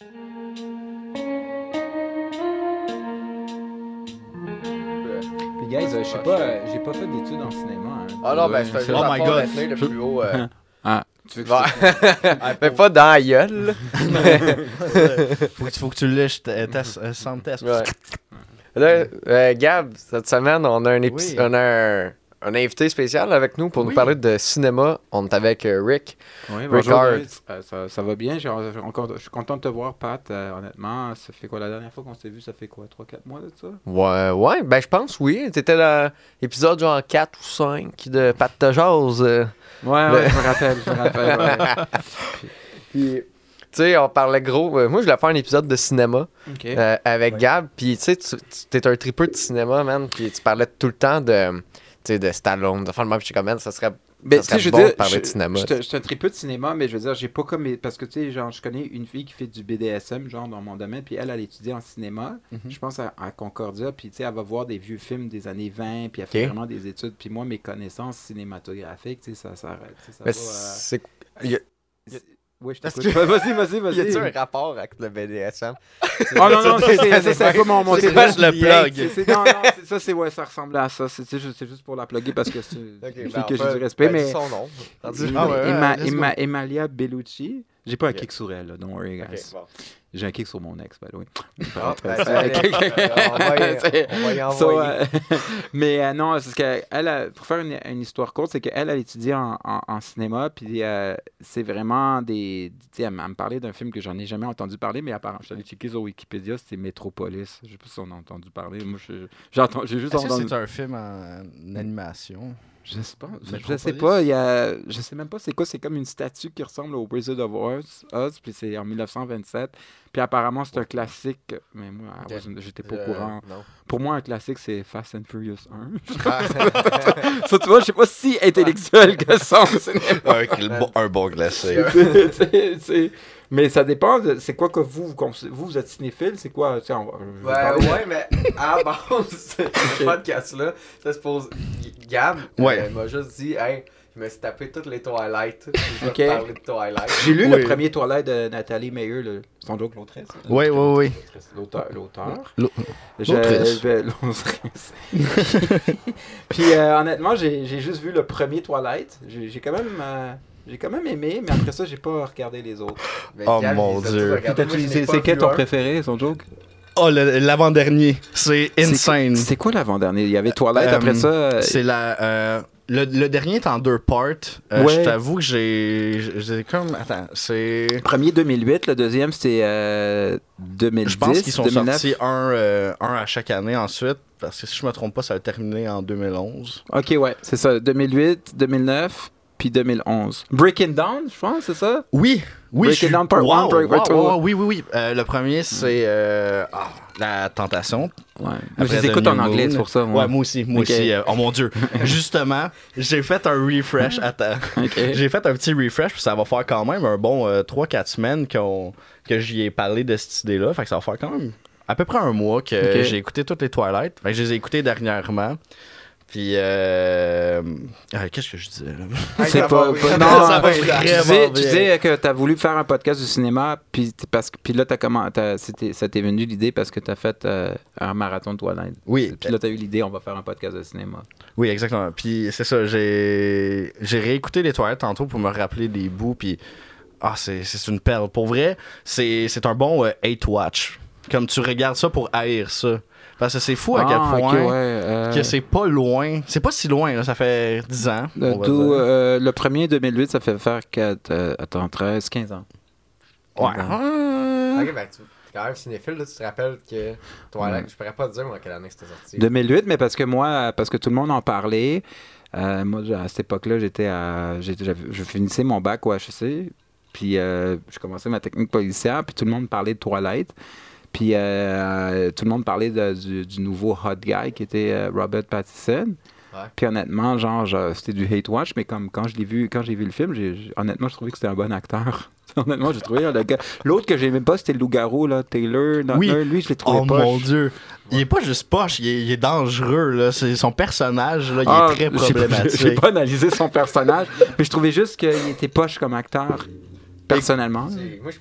Puis, guys, euh, je sais pas, euh, j'ai pas fait d'études en cinéma. hein. Ah non, ben, c'est- Oh my God. retenir le plus haut. euh, Ah, tu veux que pas dans la gueule. là. faut, que- faut que tu lèches, t- test. Ouais. Là, euh, Gab, cette semaine, on a un, épi- Oui. on a un, un invité spécial avec nous pour nous parler de cinéma. On est avec euh, Rick. Oui, bonjour. Euh, ça, ça va bien? Encore- Je suis content de te voir, Pat. Euh, honnêtement, ça fait quoi la dernière fois qu'on s'est vu Ça fait quoi 3-4 mois de ça? Ouais, ouais, ben je pense oui. Dans l'épisode genre 4 ou 5 de Pat de Jazz. euh. Ouais, Le- ouais, je me rappelle. Je me rappelle ouais. Puis, tu sais, on parlait gros. euh, moi, je voulais faire un épisode de cinéma euh, avec Ouais. Gab. Puis, tu sais, tu t'es un tripeux de cinéma, man. Puis, tu parlais tout le temps de, tu sais, de Stallone, de faire le même. Puis, j'étais comme, ça serait. Ben, ça serait je veux bon dire, de parler je- de cinéma, Je je suis un tripeux de cinéma, mais je veux dire, j'ai pas comme. Parce que, tu sais, genre, je connais une fille qui fait du BDSM, genre, dans mon domaine, puis elle, elle étudie en cinéma. Mhm. Je pense à, à Concordia, puis, tu sais, elle va voir des vieux films des années 20, puis elle fait vraiment des études. Puis moi, mes connaissances cinématographiques, tu sais, ça Ça Mais va, euh, c'est. Y a- Oui, je t'écoute. que- Vas-y, vas-y, vas-y. y a-tu un rapport avec le BDSM? Oh non, non, ça, c'est- pas mon mon C'est le plug. Non, non, ça, c'est ouais, ça ressemblait à ça. C'est juste, pour la plugger parce que c'est ben, que j'ai du respect, ben, mais. son nom. Rendu- Ah Emalia Bellucci. J'ai pas un kick sur elle, là, don't worry, guys. bon. J'ai un kick sur mon ex, by the way. Mais euh, non, c'est ce qu'elle, elle, a- pour faire une, une histoire courte, c'est qu'elle, elle étudie en, en, en cinéma, puis euh, c'est vraiment des. Tu sais, elle, m'a- elle me parlait d'un film que j'en ai jamais entendu parler, mais apparemment, je suis allé checker sur Wikipédia, c'était Metropolis. Je sais pas si on a entendu parler. Moi, je- j'ai, juste entendu. c'est un film en animation? Je sais pas. Je, sais pas. Il y a, je sais même pas c'est quoi. C'est comme une statue qui ressemble au Wizard of Oz. Oz puis c'est en 1927. Puis apparemment, c'est un classique. Mais moi, j'étais pas Euh, au courant. non. Pour moi, un classique, c'est Fast and Furious 1. Ah, ça, tu vois, je sais pas si intellectuel que ça un, bon, un bon glacé. Mais ça dépend. de- C'est quoi que vous, vous, vous, vous êtes cinéphile? C'est quoi? tu sais, on va- Ouais, mais à base, ce podcast-là, ça se pose. Gab Ouais. euh, m'a juste dit, hey, je me suis tapé toutes les Twilight. Je parler de Twilight. J'ai lu Oui. le premier toilette de Nathalie Meyer, le... son joke, l'autrice. Oui, oui, oui. L'auteur. L'auteur. L'autrice. Puis euh, honnêtement, j'ai j'ai juste vu le premier Twilight. J'ai j'ai quand même. euh, j'ai quand même aimé, mais après ça, j'ai pas regardé les autres. Mais Oh, Gab, mon Dieu. C'est c'est quel ton préféré, son joke? Oh, l'avant-dernier. C'est insane. C'est quoi l'avant-dernier? Il y avait Twilight, Euh, après ça. euh, C'est la. euh, le, le dernier est en deux parts. Euh, Ouais. Je t'avoue que j'ai. J'ai comme. Attends, c'est. Premier 2008, le deuxième c'était euh, 2010. Je pense qu'ils sont 2009. sortis un, euh, un à chaque année ensuite. Parce que si je me trompe pas, ça a terminé en 2011. Ok, ouais, c'est ça. 2008, 2009, puis 2011. Breaking Down, je pense, c'est ça? Oui, oui. Break je suis- it down part Wow, one, break wow, wow, oui, oui, oui. Euh, le premier, c'est euh, ah, La Tentation. Ouais. Après je les écoute en anglais, c'est pour ça. Ouais, moi. moi aussi, moi aussi. euh, oh mon Dieu. Justement, j'ai fait un refresh. Attends. Ok. J'ai fait un petit refresh, puis ça va faire quand même un bon 3-4 semaines qu'on- que j'y ai parlé de cette idée-là. Fait que ça va faire quand même à peu près un mois que j'ai écouté toutes les Twilight. Fait que je les ai écoutées dernièrement. Puis, euh... ah, qu'est-ce que je disais là? Hey, C'est ça pas, non, Ça va tu vraiment disais, tu disais que tu as voulu faire un podcast du cinéma, puis, t- parce que, puis là, t'as comment, t'as- c'était- ça t'est venu l'idée parce que tu as fait euh, un marathon de Twilight. Oui, Puis là, tu as eu l'idée, on va faire un podcast de cinéma. Oui, exactement. Puis c'est ça, j'ai j'ai réécouté les toilettes tantôt pour me rappeler des bouts, puis ah, c'est c'est une perle. Pour vrai, c'est c'est un bon euh, hate watch. Comme tu regardes ça pour haïr ça. Parce que c'est fou à quel Ah, ok, point ouais, euh, que c'est pas loin. C'est pas si loin, là, ça fait 10 ans. le, euh, le premier 2008, ça fait faire quatre, euh, attends, 13, 15 ans. Ouais. Ah. Ok, ben, tu quand même cinéphile, là, tu te rappelles que Twilight, je pourrais pas te dire moi quelle année c'était sorti. 2008, mais parce que moi, parce que tout le monde en parlait. euh, moi, à cette époque-là, j'étais à, je finissais mon bac au HEC, puis euh, je commençais ma technique policière, puis tout le monde parlait de Twilight. Puis euh, tout le monde parlait de- du, du nouveau hot guy qui était euh, Robert Pattinson. Ouais. Puis honnêtement, genre, c'était du hate watch, mais comme quand je l'ai vu, quand j'ai vu le film, j'ai, honnêtement, je trouvais que c'était un bon acteur. honnêtement, j'ai trouvé le gars. L'autre que j'aimais pas, c'était le loup-garou, là, Taylor. Oui. Lui, je l'ai trouvé Oh poche. mon dieu. Il est pas juste poche, il est, il est dangereux. Là. C'est, son personnage, là, il Ah, est très j'ai pas- problématique. J'ai pas analysé son personnage, mais je trouvais juste qu'il était poche comme acteur. Personnellement. J'ai- Moi, je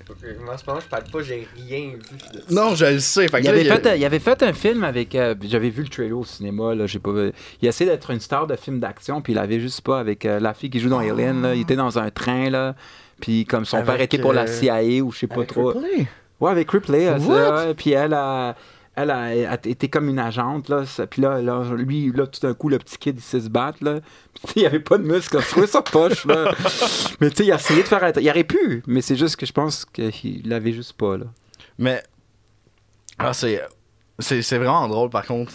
en ce moment, je parle pas, j'ai rien vu de ça. Non, je le sais. Fait que Il là, avait, il fait, il avait fait un film avec. euh, J'avais vu le trailer au cinéma. Là, j'ai pas, vu- il essayait d'être une star de film d'action, puis il avait juste pas avec euh, la fille qui joue dans Alien. Là, il était dans un train, là. Puis comme son Avec, père était pour la euh, CIA ou je sais pas Avec trop. Ripley? Ouais, avec Ripley. euh, puis elle a. Elle a, a été comme une agente, là. Puis là, là, lui, là, tout d'un coup, le petit kid, il sait se battre, là. Puis, il avait pas de muscle. Je trouvais ça poche, là. mais tu sais, il a essayé de faire. Il aurait pu, mais c'est juste que je pense qu'il l'avait juste pas, là. Mais. Ah. C'est c'est vraiment drôle, par contre.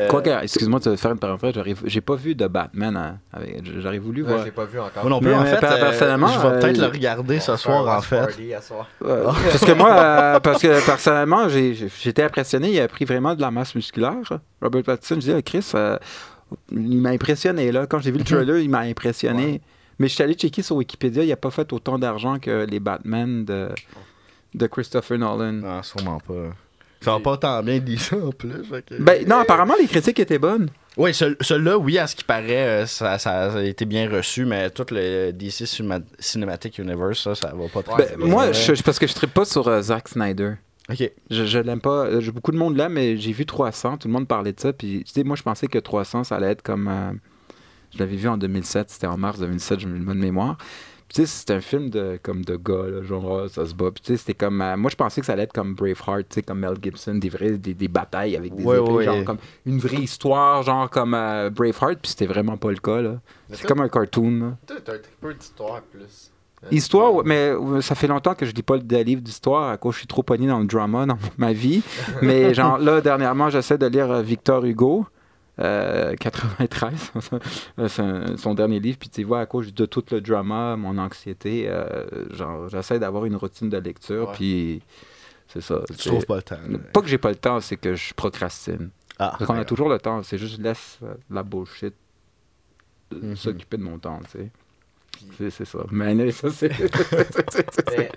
Euh, Quoique, excuse-moi de faire une parenthèse, j'ai pas vu de Batman. hein, avec- J'aurais voulu Ouais, voir. je l'ai pas vu encore. Moi non plus, en fait. euh, personnellement, je vais peut-être euh, le regarder On ce soir, en fait. soir. Parce que moi, euh, parce que personnellement, j'ai- j'ai- j'étais impressionné. Il a pris vraiment de la masse musculaire. Robert Pattinson, je disais, Ah, Chris, euh, il m'a impressionné. Là. Quand j'ai vu le trailer, il m'a impressionné. Mais je suis allé checker sur Wikipédia, il a pas fait autant d'argent que les Batman de, de Christopher Nolan. Non, sûrement pas. Ça va pas tant bien dit ça en plus. que- Ben, non, apparemment, les critiques étaient bonnes. Oui, ce- celui-là, oui, à ce qui paraît, euh, ça, ça a été bien reçu, mais tout le DC Cinema- Cinematic Universe, ça, ça va pas très Ben, c'est moi, je, parce que je ne pas sur euh, Zack Snyder. Ok. Je, je l'aime pas. Euh, j'ai- Beaucoup de monde l'aime, mais j'ai vu 300. Tout le monde parlait de ça. Puis, tu sais, moi, je pensais que 300, ça allait être comme. euh, je l'avais vu en 2007. C'était en mars 2007, je me bonne mémoire. Tu sais, c'était un film de, comme de gars, là, genre, ah, ça se bat. Puis, tu sais, c'était comme. euh, moi, je pensais que ça allait être comme Braveheart, tu sais, comme Mel Gibson, des vrais, des, des batailles avec des Ouais, épées, ouais. genre, comme une vraie histoire, genre, comme euh, Braveheart. Puis, c'était vraiment pas le cas, là. C'est comme un cartoon, là. T'as un triple d'histoire plus. Hein? Histoire, mais ça fait longtemps que je lis pas de livre d'histoire à cause je suis trop pogné dans le drama dans ma vie. Mais genre là, dernièrement, j'essaie de lire euh, Victor Hugo, euh, 93, Euh, c'est un- son dernier livre. Puis tu vois, à cause de tout le drama, mon anxiété, euh, genre j'essaie d'avoir une routine de lecture. Ouais. Puis c'est ça. Tu trouves pas le temps. là. Pas que j'ai pas le temps, c'est que je procrastine. Ah, Parce qu'on a toujours le temps, c'est juste laisse euh, la bullshit euh, Mhm. s'occuper de mon temps, tu sais. C'est- C'est ça. Mais là, ça, c'est. Mais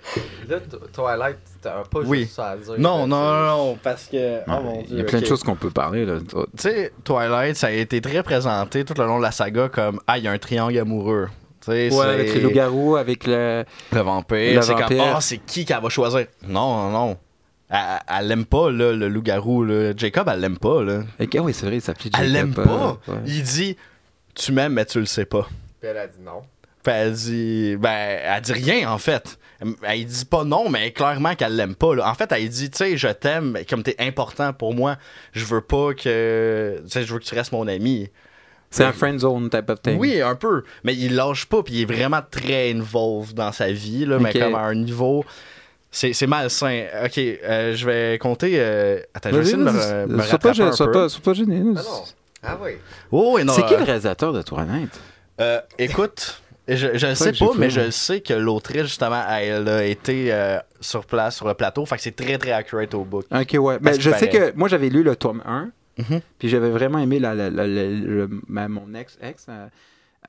là, Twilight, t'as pas Oui. juste ça à dire. Non, non, non, non, parce que. Oh mon Il y a plein de choses qu'on peut parler. Là. Tu sais, Twilight, ça a été très présenté tout le long de la saga comme Ah, il y a un triangle amoureux. Tu sais, Ouais, avec les loups-garous, avec le. Le vampire. Le C'est comme vampire. Ah, c'est qui qu'elle va choisir? Non, non, non. Elle, l'aime pas, là, le loup-garou. Jacob, elle l'aime pas. Là. Oui, c'est vrai, il s'appelait Elle Jacob, l'aime euh, pas. ouais. Il dit Tu m'aimes, mais tu le sais pas. Puis elle a dit non. Puis elle dit Ben, elle dit rien, en fait. Elle dit pas non, mais clairement qu'elle l'aime pas. là. En fait, elle dit Tu sais, je t'aime, mais comme t'es important pour moi, je veux pas que. Tu sais, je veux que tu restes mon ami. C'est un friend zone type of thing. Oui, un peu. Mais il lâche pas, puis il est vraiment très involved dans sa vie, là, mais comme à un niveau. C'est c'est malsain. Ok, euh, je vais compter. euh, Attends, je vais essayer de me, me Sois pas, un sois peu. pas, sois pas gêné. Ah non. Ah oui. Oh, oui, C'est qui euh, le réalisateur de Twilight? euh, écoute, je, je le sais pas, mais je sais que l'autrice, justement, elle a été euh, sur place, sur le plateau. Fait que c'est très, très accurate au book. Ok, ouais. Mais qu'il je sais que moi, j'avais lu le tome 1, Mhm. puis j'avais vraiment aimé la, la- ma- mon ex-ex. euh,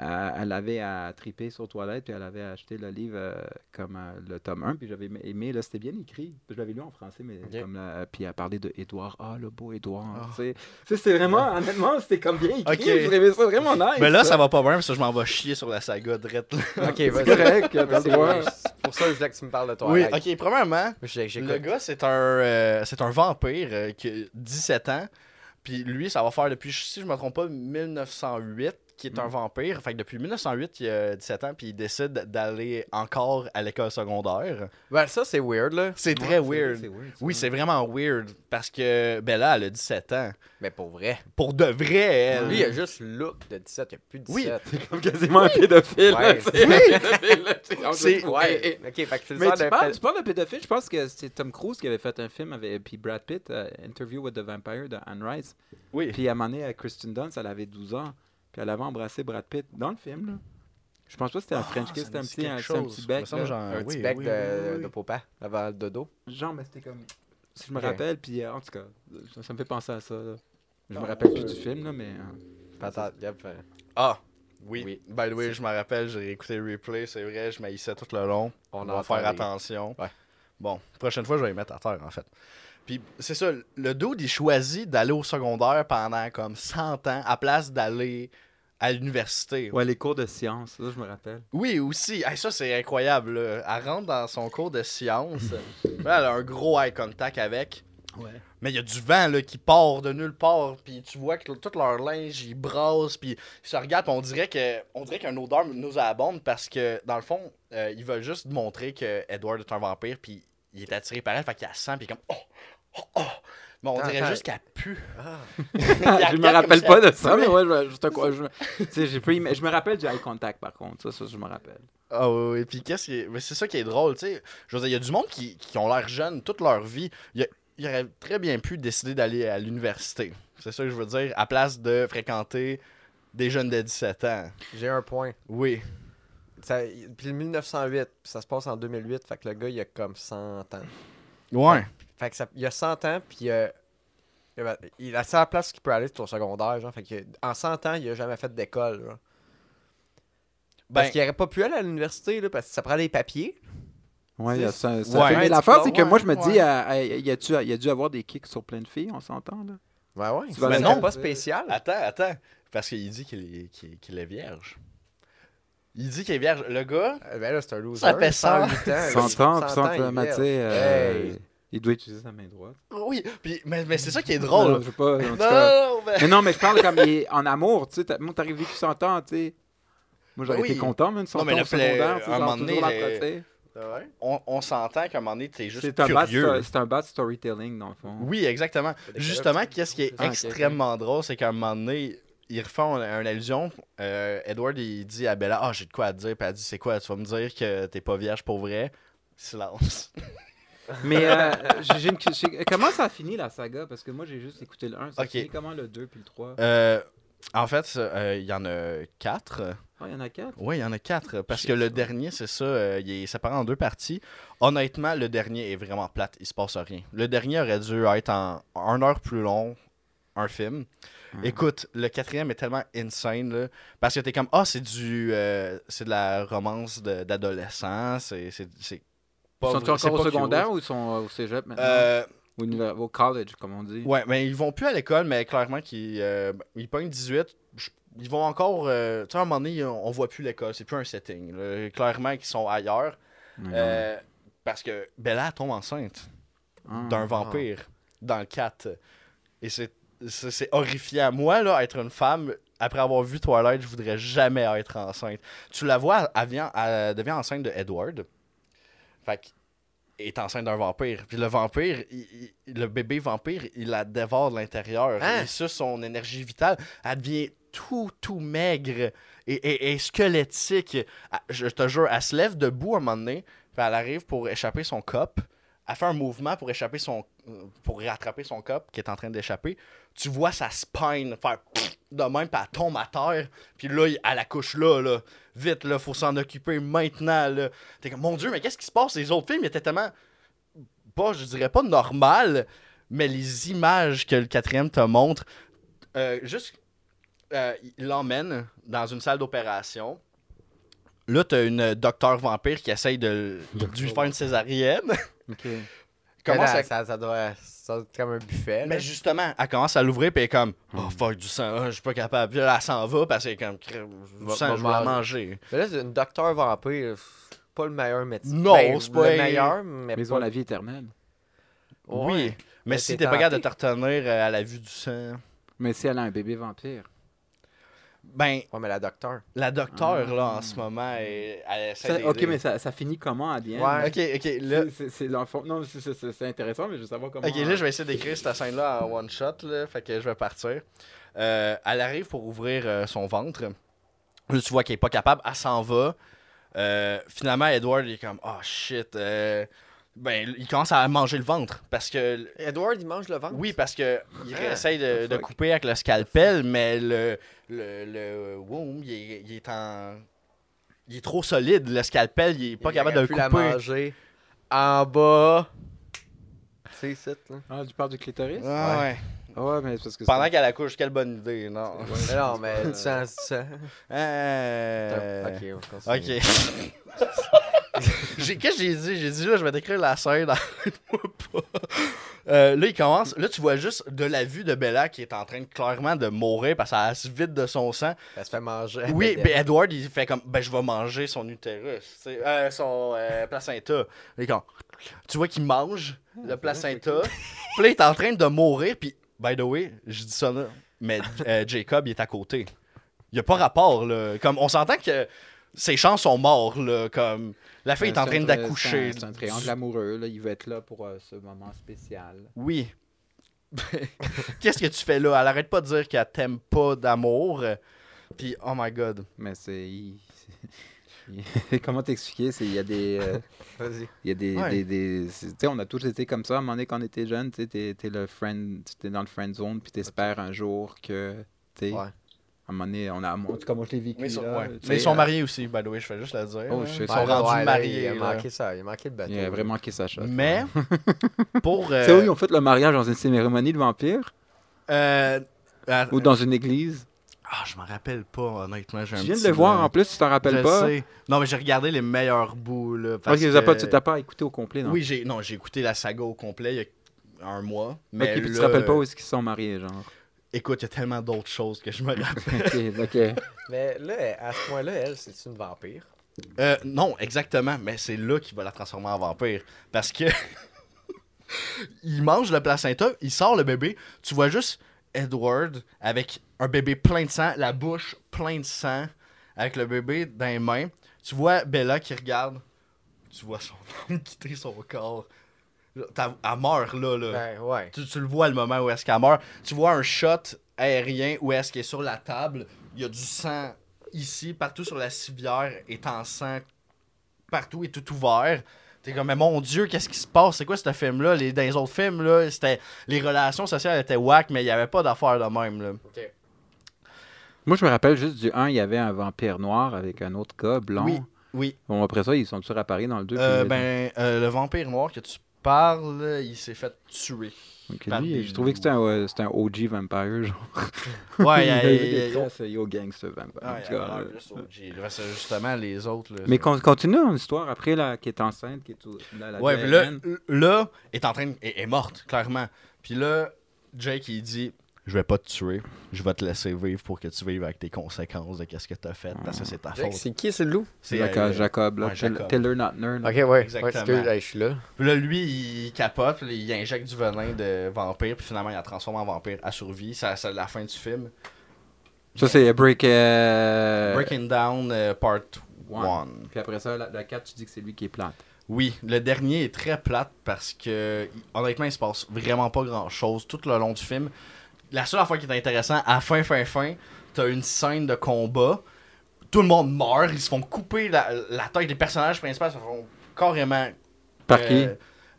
euh, elle avait à triper sur Toilette, puis elle avait acheté le livre euh, comme euh, le tome 1, puis j'avais aimé, là, c'était bien écrit. Je l'avais lu en français, mais comme là, puis elle parlait de Édouard, ah, le beau Édouard. Tu sais. Tu sais, c'est vraiment, honnêtement, c'était comme bien écrit. Ok. J'avais ça vraiment nice. Mais là, ça va pas bien, parce que je m'en vais chier sur la saga drette. là. Ok, C'est vas-y. correct. C'est pour ça que je voulais que tu me parles de Oui, Twilight. ok, premièrement. Le gars, c'est un, euh, c'est un vampire euh, qui a 17 ans. Puis lui, ça va faire depuis, si je me trompe pas, 1908, qui est un vampire. Fait que depuis 1908, il a 17 ans, puis il décide d'aller encore à l'école secondaire. Ben, ça, c'est weird, là. C'est très weird. Oui, c'est vraiment weird. Parce que Bella, elle a 17 ans. Mais pour vrai. Pour de vrai, elle. Lui, il a juste look de 17, il a plus de Oui. 17. C'est comme quasiment un pédophile. Ouais, sais. c'est- Ouais. Ok, fait que Mais tu parles, tu parles de pédophile, je pense que c'est Tom Cruise qui avait fait un film avec puis Brad Pitt, euh, Interview with the Vampire de Anne Rice. Oui. Puis à un moment donné, euh, Kristen Dunst, elle avait 12 ans, puis elle avait embrassé Brad Pitt dans le film. Là. Je pense pas que c'était un French kiss, Ah, c'était un petit, un, petit bec. Un oui, petit bec oui, de, de popa avant le dodo. Genre, mais c'était comme. Si je me rappelle, puis euh, en tout cas, ça, ça me fait penser à ça. là. Je me Ah, rappelle plus du film, là, mais. euh, Patate, yep. Ah, oui. Oui. By the way, je me rappelle, j'ai écouté le replay, c'est vrai, je maïssais tout le long. On, On va faire attention. Ouais. Bon, prochaine fois, je vais les mettre à terre, en fait. Puis, c'est ça, le dude, il choisit d'aller au secondaire pendant comme 100 ans, à place d'aller à l'université. Ouais, les cours de sciences, ça, je me rappelle. Oui, aussi. Hey, ça, c'est incroyable. là. Elle rentre dans son cours de sciences. Là, elle a un gros eye contact avec. Ouais. Mais il y a du vent là, qui part de nulle part. Puis tu vois que tout leur linge, ils brassent. Puis ils se regardent. puis on dirait que on dirait a une odeur nauséabonde parce que, dans le fond, euh, ils veulent juste montrer que Edward est un vampire. Puis il est attiré par elle. Fait qu'il la sent. Puis il est comme. Oh, oh, oh. Mais on dirait juste qu'elle pue. Ah. je me rappelle pas de ça, mais ouais, je, te crois- je- tu sais, j'ai pas ima- je me rappelle du eye contact par contre, ça, ça je me rappelle. Ah oui, oui. Puis qu'est-ce qui. Mais c'est ça qui est drôle, tu sais. Je veux dire, il y a du monde qui, qui ont l'air jeunes toute leur vie. Il, y a- il aurait très bien pu décider d'aller à l'université. C'est ça que je veux dire. À place de fréquenter des jeunes de 17 ans. J'ai un point. Oui. Ça, puis le 1908, puis ça se passe en 2008, fait que le gars, il a comme 100 ans. Ouais. Fait que ça, il a 100 ans, puis euh, il a- il a la seule place qu'il peut aller, c'est au secondaire, genre. Fait que en 100 ans, il a jamais fait d'école, genre. Parce Ben, qu'il aurait pas pu aller à l'université, là, parce que ça prend des papiers. Ouais, il y a ça. ça Ouais. fait- mais l'affaire, c'est que moi, je me ouais, dis, ouais. il y, a dû, il y a dû avoir des kicks sur plein de filles, on s'entend, là? Ouais, ouais. Tu Mais C'est non. pas spécial. attends, attends. Parce qu'il dit qu'il est, qu'il- qu'il est vierge. Il dit qu'il est vierge. Le gars, Euh, Ben là, c'est un loser. Ça fait ça. 108 ans. 100 ans, 100 puis 100 ans, il doit utiliser sa main droite. oui. Puis, mais, mais c'est ça qui est Non, drôle. je pas, Non, cas. non, mais- Mais non, mais je parle comme il est en amour, tu sais. t'as- Moi, t'arrives vécu 100 ans, tu sais. Moi, j'aurais Oui. été content, même 100 Non, mais ans au secondaire, tu sais, à un genre, moment donné, toujours les- l'entretien. Ouais. on, on s'entend qu'à un moment donné, t'es juste C'est un, bad, curieux. sto- c'est un bad storytelling, dans le fond. Oui, exactement. Justement, qu'est-ce qui est Ah, extrêmement drôle, c'est qu'à un moment donné, ils refont une allusion. Euh, Edward, il dit à Bella Ah, j'ai de quoi à te dire. Puis elle dit C'est quoi? Tu vas me dire que t'es pas vierge pour vrai Silence. Mais euh, j'ai une. Comment ça a fini la saga? Parce que moi, j'ai juste écouté le 1. Ça a fini comment le 2 puis le 3 Euh, en fait, euh, il y en a quatre. Ah, il y en a 4 Oui, il y en a quatre. Parce Shit, que le dernier, c'est ça, euh, il est séparé en deux parties. Honnêtement, le dernier est vraiment plate. Il se passe rien. Le dernier aurait dû être en une heure plus long, un film. Écoute, le quatrième est tellement insane, là, parce que t'es comme, ah, c'est du, euh, c'est de la romance d'adolescent, c'est, c'est, c'est Ils sont vrai- c'est encore au pas secondaire ou ils sont au cégep maintenant? Euh, univers- au college, comme on dit ouais, mais ils vont plus à l'école, mais clairement qu'ils euh, ils pognent 18. je- Ils vont encore, euh, tu sais, à un moment donné, on, voit plus l'école, c'est plus un setting. là. Clairement qu'ils sont ailleurs. Euh, parce que Bella tombe enceinte Ah. d'un vampire dans le 4. Et c'est, c'est, c'est horrifiant. Moi, là, être une femme, après avoir vu Twilight, je voudrais jamais être enceinte. Tu la vois, elle, vient, elle devient enceinte de Edward. Fait qu'elle est enceinte d'un vampire. Puis le vampire, il- il- le bébé vampire, il la dévore de l'intérieur. Hein? Et ça, son énergie vitale, elle devient tout, tout maigre et, et- et squelettique. Elle- Je te jure, elle se lève debout à un moment donné, puis elle arrive pour échapper son cop. Elle fait un mouvement pour échapper son. pour rattraper son cop qui est en train d'échapper. Tu vois sa spine faire de même, puis elle tombe à terre. Puis là, elle accouche là, là. Vite, là, faut s'en occuper maintenant, là. T'es comme, mon Dieu, mais qu'est-ce qui se passe? Les autres films étaient tellement. Pas, je dirais pas normal, mais les images que le quatrième te montre. euh, juste. euh, il l'emmène dans une salle d'opération. Là, t'as une docteur vampire qui essaye de, de lui faire une césarienne. Comment Mais ça là, ça, ça doit ça doit être comme un buffet. là. Mais justement, elle commence à l'ouvrir, puis elle est comme, oh fuck, du sang, ah, je suis pas capable. Puis là, elle s'en va, parce qu'elle est comme, crème, du Va- sang, va je vais la manger. Mais là, c'est une docteur vampire. c'est Pas le meilleur médecin. Non, Ben, c'est pas- le meilleur, mais Mais ils pas ont la vie éternelle. Ouais. Oui, mais Mais si t'es pas capable de te retenir euh, à la vue du sang. Mais si elle a un bébé vampire. Ben, Ouais, mais la docteur. la docteur, là, en Ah. ce moment, elle, elle essaie Ça- ok, mais ça, ça finit comment à bien Ouais. Ok, ok, là. C'est- c'est- C'est dans le fond- Non, c'est- c'est c'est- c'est intéressant, mais je veux savoir comment. Ok, là, je vais essayer d'écrire cette scène-là en one shot, là, fait que je vais partir. Euh, elle arrive pour ouvrir euh, son ventre. Là, tu vois qu'elle est pas capable, elle s'en va. Euh, finalement, Edward, il est comme, oh shit. euh, ben, il commence à manger le ventre parce que. Edward, il mange le ventre? Oui, parce que il Ah, essaye de, couper avec le scalpel, mais le, le, le womb, il est, il est en. Il est trop solide, le scalpel, il est pas Il capable de le pu la couper. manger en bas. C'est ici, là. Ah, tu parles du clitoris? Ah, ouais. Ouais, mais parce que. Pendant c'est- qu'elle accouche, quelle bonne idée, non? Mais non, mais du sang, du sang. Euh... Ok, on continue. Ok. Qu'est-ce que j'ai dit? J'ai dit là, je vais décrire la scène. Arrête-moi pas. Euh, là, il commence. Là, tu vois juste de la vue de Bella qui est en train de, clairement de mourir parce qu'elle se vide de son sang. Elle se fait manger. Oui, ben Edward, il fait comme ben je vais manger son utérus, tu euh, son euh, placenta. Là, tu vois qu'il mange le placenta. puis là, il est en train de mourir. Puis, by the way, je dis ça là, mais euh, Jacob, il est à côté. Il y a pas rapport là. Comme on s'entend que ses chances sont morts là. Comme la fille est en train d'accoucher. C'est un, c'est un triangle amoureux, là. il veut être là pour euh, ce moment spécial. Oui. Qu'est-ce que tu fais là? Elle arrête pas de dire qu'elle t'aime pas d'amour. Puis, oh my god. Mais c'est. Comment t'expliquer? C'est- Il y a des. euh, Vas-y. Il y a des. Ouais. des, tu sais, on a tous été comme ça à un moment donné quand on était jeune. Tu sais, t'es, t'es le friend, t'es dans le friend zone, puis t'espères un jour que. Tu Ouais. à un moment donné, on a. En tout cas, moi, je l'ai vécu. Mais, là, ouais. tu Mais ils sont euh, mariés aussi, by the way, je fais juste le dire. Oh. Ils sont rendus ouais, mariés. Il a manqué ça. Il a manqué le bateau. Il a vraiment manqué sa shot. Mais, pour. euh, C'est où ils ont fait le mariage dans une cérémonie de vampire? euh, euh, ou dans une église? Ah, je m'en rappelle pas, honnêtement. Tu viens de le voir en plus, tu t'en rappelles le pas? sais. Non, mais j'ai regardé les meilleurs bouts. Là, parce pas- que- tu t'as pas écouté au complet, non? Oui, j'ai non, j'ai écouté la saga au complet il y a un mois. Mais puis tu te rappelles pas où est-ce qu'ils se sont mariés, genre? Écoute, il y a tellement d'autres choses que je me rappelle. ok, ok. Mais là, à ce point-là, elle, c'est une vampire. Euh, non, exactement, mais c'est là qu'il va la transformer en vampire. Parce que. il mange le placenta, il sort le bébé. Tu vois juste Edward avec un bébé plein de sang, la bouche pleine de sang, avec le bébé dans les mains. Tu vois Bella qui regarde. Tu vois son âme quitter son corps. Elle meurt là, là. Ben, ouais. Tu, tu le vois le moment où est-ce qu'elle meurt. Tu vois un shot aérien où est-ce qu'elle est sur la table. Il y a du sang ici, partout sur la civière est en sang. Partout est tout ouvert. T'es comme, mais mon Dieu, qu'est-ce qui se passe? C'est quoi ce film-là? Les, dans les autres films, là, c'était, les relations sociales étaient whack, mais il n'y avait pas d'affaires de même. Là. Moi, je me rappelle juste du 1, il y avait un vampire noir avec un autre gars blanc. Oui, oui. Bon, après ça, ils sont tous apparus dans le 2. Euh, ben, euh, le vampire noir que tu parles, il s'est fait tuer. lui, des je trouvais que c'était un, un OG vampire, genre. Ouais, il y a- a- Yo gangster vampire. Ouais, en il tout y euh, OG. Là, c'est justement les autres. là, Mais con- continue dans l'histoire après, là, qui est enceinte, qui est au- la, la Ouais, puis là, là, est en train de- est, est morte, clairement. Puis là, Jake, il dit Je vais pas te tuer, je vais te laisser vivre pour que tu vives avec tes conséquences de qu'est-ce que t'as fait, parce que c'est ta faute. c'est qui, c'est le loup? C'est Jacob, euh, Jacob, là. ouais, Taylor- Jacob. Taylor Notner. là. Ok, ouais. ouais Exactement. hey, je suis là. Puis là, lui, il capote, puis il injecte du venin de vampire, puis finalement, il la transforme en vampire à survie. C'est c'est la fin du film. Ça, c'est Break. euh, Breaking Down euh, Part One. 1. Puis après ça, la, la 4, tu dis que c'est lui qui est plate. Oui, le dernier est très plate parce que, honnêtement, il se passe vraiment pas grand chose tout le long du film. La seule affaire qui est intéressante, à fin, fin, fin, t'as une scène de combat. Tout le monde meurt, ils se font couper la, la tête. Les personnages principaux se font carrément. Par euh, qui?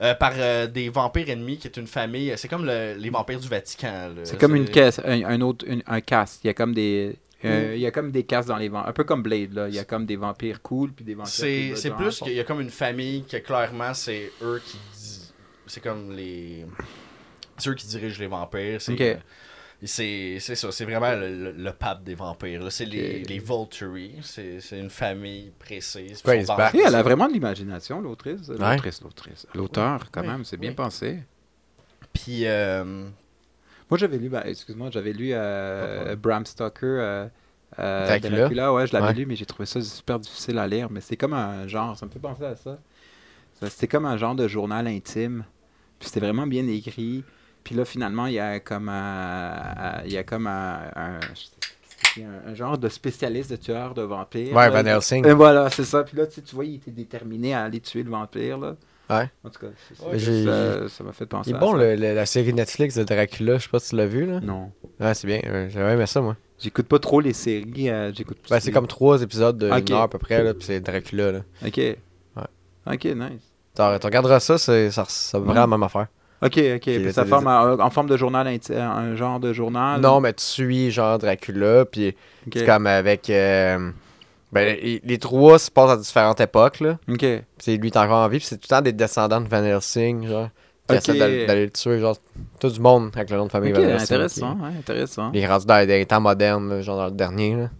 euh, Par euh, des vampires ennemis qui est une famille. C'est comme le- les vampires du Vatican. C'est comme une caisse, un, un autre, une- un cast. Il y a comme des. euh, Il y a comme des castes dans les vampires. Un peu comme Blade, là. Il y a comme des vampires cool, puis des vampires. C'est plus c'est plus qu'il y a comme une famille que clairement c'est eux qui. C'est comme les. C'est eux qui dirigent les vampires. C'est. C'est c'est ça, c'est vraiment le, le- le pape des vampires. C'est les, les Volturi. C'est c'est une famille précise. Ouais, Ils se elle a vraiment de l'imagination, l'autrice. Ouais. L'autrice, l'autrice. L'auteur, quand Oui, même, c'est bien oui. pensé. Puis. euh, Moi, j'avais lu, ben, excuse-moi, j'avais lu euh. Bram Stoker, euh, euh, Dracula. Dracula. Ouais, je l'avais Ouais. lu, mais j'ai trouvé ça super difficile à lire. Mais c'est comme un genre, ça me fait penser à ça. Ça, C'était comme un genre de journal intime. Puis c'était vraiment bien écrit. Puis là, finalement, il y a comme un, il y a comme un, un- je sais- un- un genre de spécialiste de tueur de vampires. Ouais, là. Van Helsing. Et voilà, c'est ça. Puis là, tu, sais, tu vois, il était déterminé à aller tuer le vampire. Là. Ouais. En tout cas, Ouais, ça ça m'a fait penser Il est à bon, ça. le- le- la série Netflix de Dracula. Je sais pas si tu l'as vu, là. Non. Ouais, c'est bien. euh, J'avais aimé ça, moi. J'écoute pas trop les séries. euh, j'écoute Ben, c'est comme trois épisodes de une heure à peu près, là, puis c'est Dracula, là. Ok. Ok, nice. Tu regarderas ça, ça, ça va Ouais. vraiment la même affaire. Ok, ok. Puis ça forme en, en forme de journal, un genre de journal. Non, mais tu suis, genre, Dracula, puis c'est comme avec... euh, ben, les, les trois se passent à différentes époques, là. Ok. Puis c'est lui, t'es encore en vie, puis c'est tout le temps des descendants de Van Helsing, genre, qui d'aller le tuer, genre, tout du monde avec le nom de famille Van Helsing. intéressant, ouais, intéressant. Il est rendu dans des temps modernes, là, genre dans le dernier, là.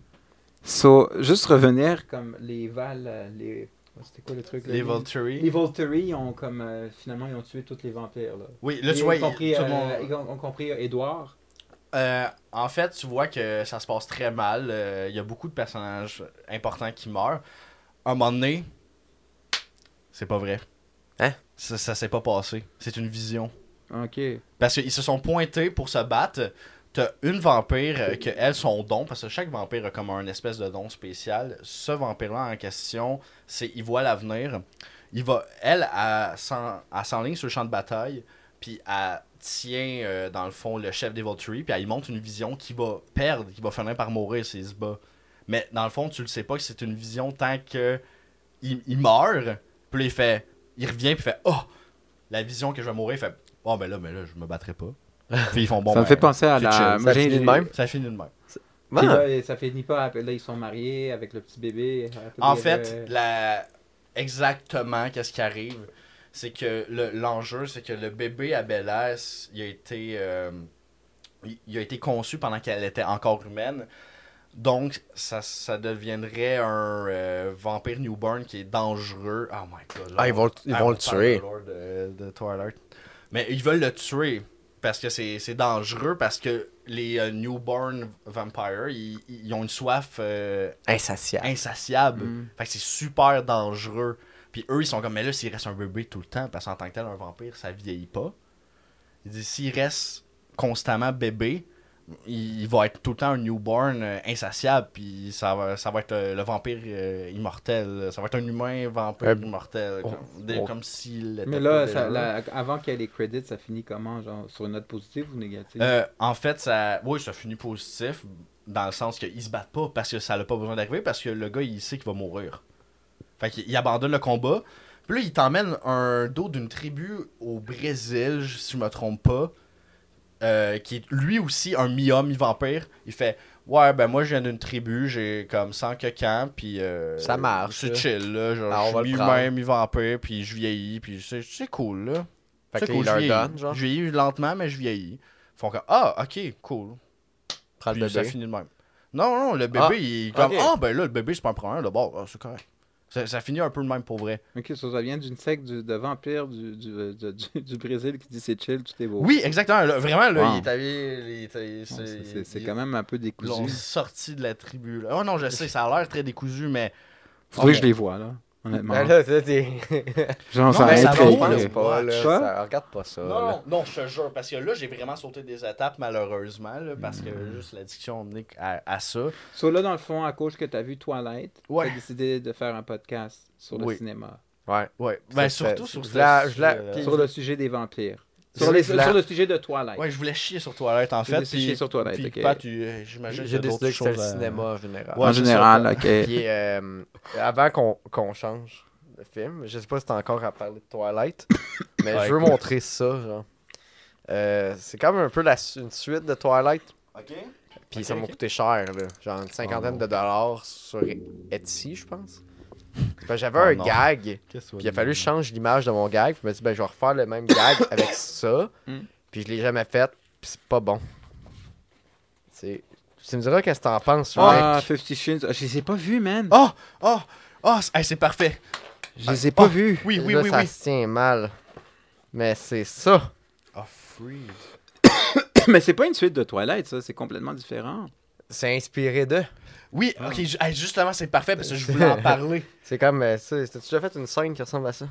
So, juste revenir comme les Val, euh, les C'était quoi le truc là? Les Volturi. Les Volturi, ils ont comme. euh, finalement, ils ont tué tous les vampires. Là. Oui, là, tu Ils vois, ont compris, tout le euh, monde- ils ont, ont compris Edouard. Euh, en fait, tu vois que ça se passe très mal. Euh, Il y a beaucoup de personnages importants qui meurent. À un moment donné, c'est pas vrai. Hein? Ça, ça s'est pas passé. C'est une vision. Ok. Parce qu'ils se sont pointés pour se battre. T'as une vampire euh, que elle son don, parce que chaque vampire a comme un espèce de don spécial. Ce vampire-là en question, c'est il voit l'avenir. Il va, elle, elle s'enligne sur le champ de bataille, puis elle tient euh, dans le fond le chef des Volturi, puis elle lui montre une vision qui va perdre, qui va finir par mourir s'il se bat. Mais dans le fond, tu le sais pas que c'est une vision tant que il, meurt, puis là, il fait, il revient puis fait, oh, la vision que je vais mourir, il fait, oh ben là, mais là, je me battrai pas. Puis ils font bon. ça me fait penser à la. Ça j'ai- finit de même? Ça finit de même. Ah, là, ça finit pas. Là, ils sont mariés avec le petit bébé. En Il y fait, avait- la... exactement qu'est-ce qui arrive, c'est que le- l'enjeu, c'est que le bébé à Bellas, il a été, euh, il, a été conçu pendant qu'elle était encore humaine. Donc, ça, ça deviendrait un euh, vampire newborn qui est dangereux. Oh my god. là, Ah, ils vont, le- ils vont on le tuer. de Twilight. Mais ils veulent le tuer parce que c'est c'est dangereux, parce que les euh, newborn vampires, ils, ils ont une soif euh, Insatiable. insatiable. Mm. Fait que c'est super dangereux. Puis eux, ils sont comme, mais là, s'il reste un bébé tout le temps, parce qu'en tant que tel, un vampire, ça vieillit pas. Ils disent, s'il reste constamment bébé, il, va être tout le temps un newborn euh, insatiable, puis ça va, ça va être euh, le vampire euh, immortel. Ça va être un humain vampire Euh, immortel. oh, comme, oh. comme s'il était Mais là, déjà ça- la- avant qu'il y ait les crédits, ça finit comment Genre sur une note positive ou négative? Euh, en fait, ça, oui, ça finit positif dans le sens qu'ils se battent pas parce que ça n'a pas besoin d'arriver parce que le gars il sait qu'il va mourir. Fait qu'il il abandonne le combat. Puis là, il t'emmène un dos d'une tribu au Brésil, je- si je me trompe pas, euh, qui est lui aussi un mi-homme, mi-vampire. Il fait Ouais, ben moi, je viens d'une tribu, j'ai comme 100 que camp, puis. euh, Ça marche, C'est là. chill, là. Genre, Ah, je le suis mi-humain, mi-vampire, puis je vieillis, puis c'est c'est cool, là. Fait que cool, là, je il leur vieillis. donne, genre. Je vieillis lentement, mais je vieillis. Ils font comme Ah, ok, cool. Prends le Puis ça bébé. finit de même. Non, non, le bébé, Ah, il est comme. Ah, ben là, le bébé, c'est pas un problème, d'abord, ah, c'est correct. Ça, ça finit un peu de même pour vrai. Ok, ça, ça vient d'une secte du- de vampires du, du, euh, du, Brésil qui dit c'est chill, tout est beau. Oui, exactement. là, vraiment, là, Wow. il est Bon, c'est- quand même un peu Ils l'ont décousu. sorti de la tribu. Là. Oh non, je sais, ça a l'air très décousu, mais. Faudrait que je les vois, là. Honnêtement. Ben là, t'es- t'es- Genre, Non, ça mais ça intrigue, vaut, là. là. pas, là. Quoi? Ça- Regarde pas ça. Non, là. non, non, je te jure, parce que là, j'ai vraiment sauté des étapes, malheureusement, là, parce que Hmm. juste l'addiction à, à ça. So, là, dans le fond, à cause que tu as vu Twilight, Ouais. tu as décidé de faire un podcast sur le Oui. cinéma. Ouais. Ouais, ben surtout sur la- Sur le sujet des vampires. Sur, les- voulais- sur le sujet de Twilight. Ouais, je voulais chier sur Toilette, en fait. voulais chier Puis, sur Twilight, puis ok. Pat, tu- euh, j'imagine J'ai décidé que c'était le cinéma en général. Ouais, en c'est général, ça, ok. Puis euh, avant qu'on qu'on change de film, je sais pas si t'as encore à parler de Twilight, mais Ouais, je veux montrer ça, genre. Euh, c'est comme un peu la, une suite de Twilight, Ok. puis ça m'a coûté cher, là. Genre une cinquantaine non. de dollars sur Etsy, je pense. Que J'avais Oh un non. gag, puis il a fallu que je change l'image de mon gag, puis je me suis dit, ben, je vais refaire le même gag avec ça, Mm. puis je l'ai jamais fait, puis c'est pas bon. C'est... Tu me diras qu'est-ce que t'en penses, Ah, mec. Fifty Shades. Ah, Je les ai pas vus, man. Oh! Oh! Oh! c'est- hey, c'est parfait! Je les ai pas Oh, vus. Oui, oui, Là, oui, ça oui. se tient mal. Mais c'est ça. Oh, freeze. Mais c'est pas une suite de Twilight, ça. C'est complètement différent. C'est inspiré de. Oui, ok, ju- hey, justement, c'est parfait parce que je voulais en parler. C'est comme. euh, ça. T'as-tu déjà fait une scène qui ressemble à ça?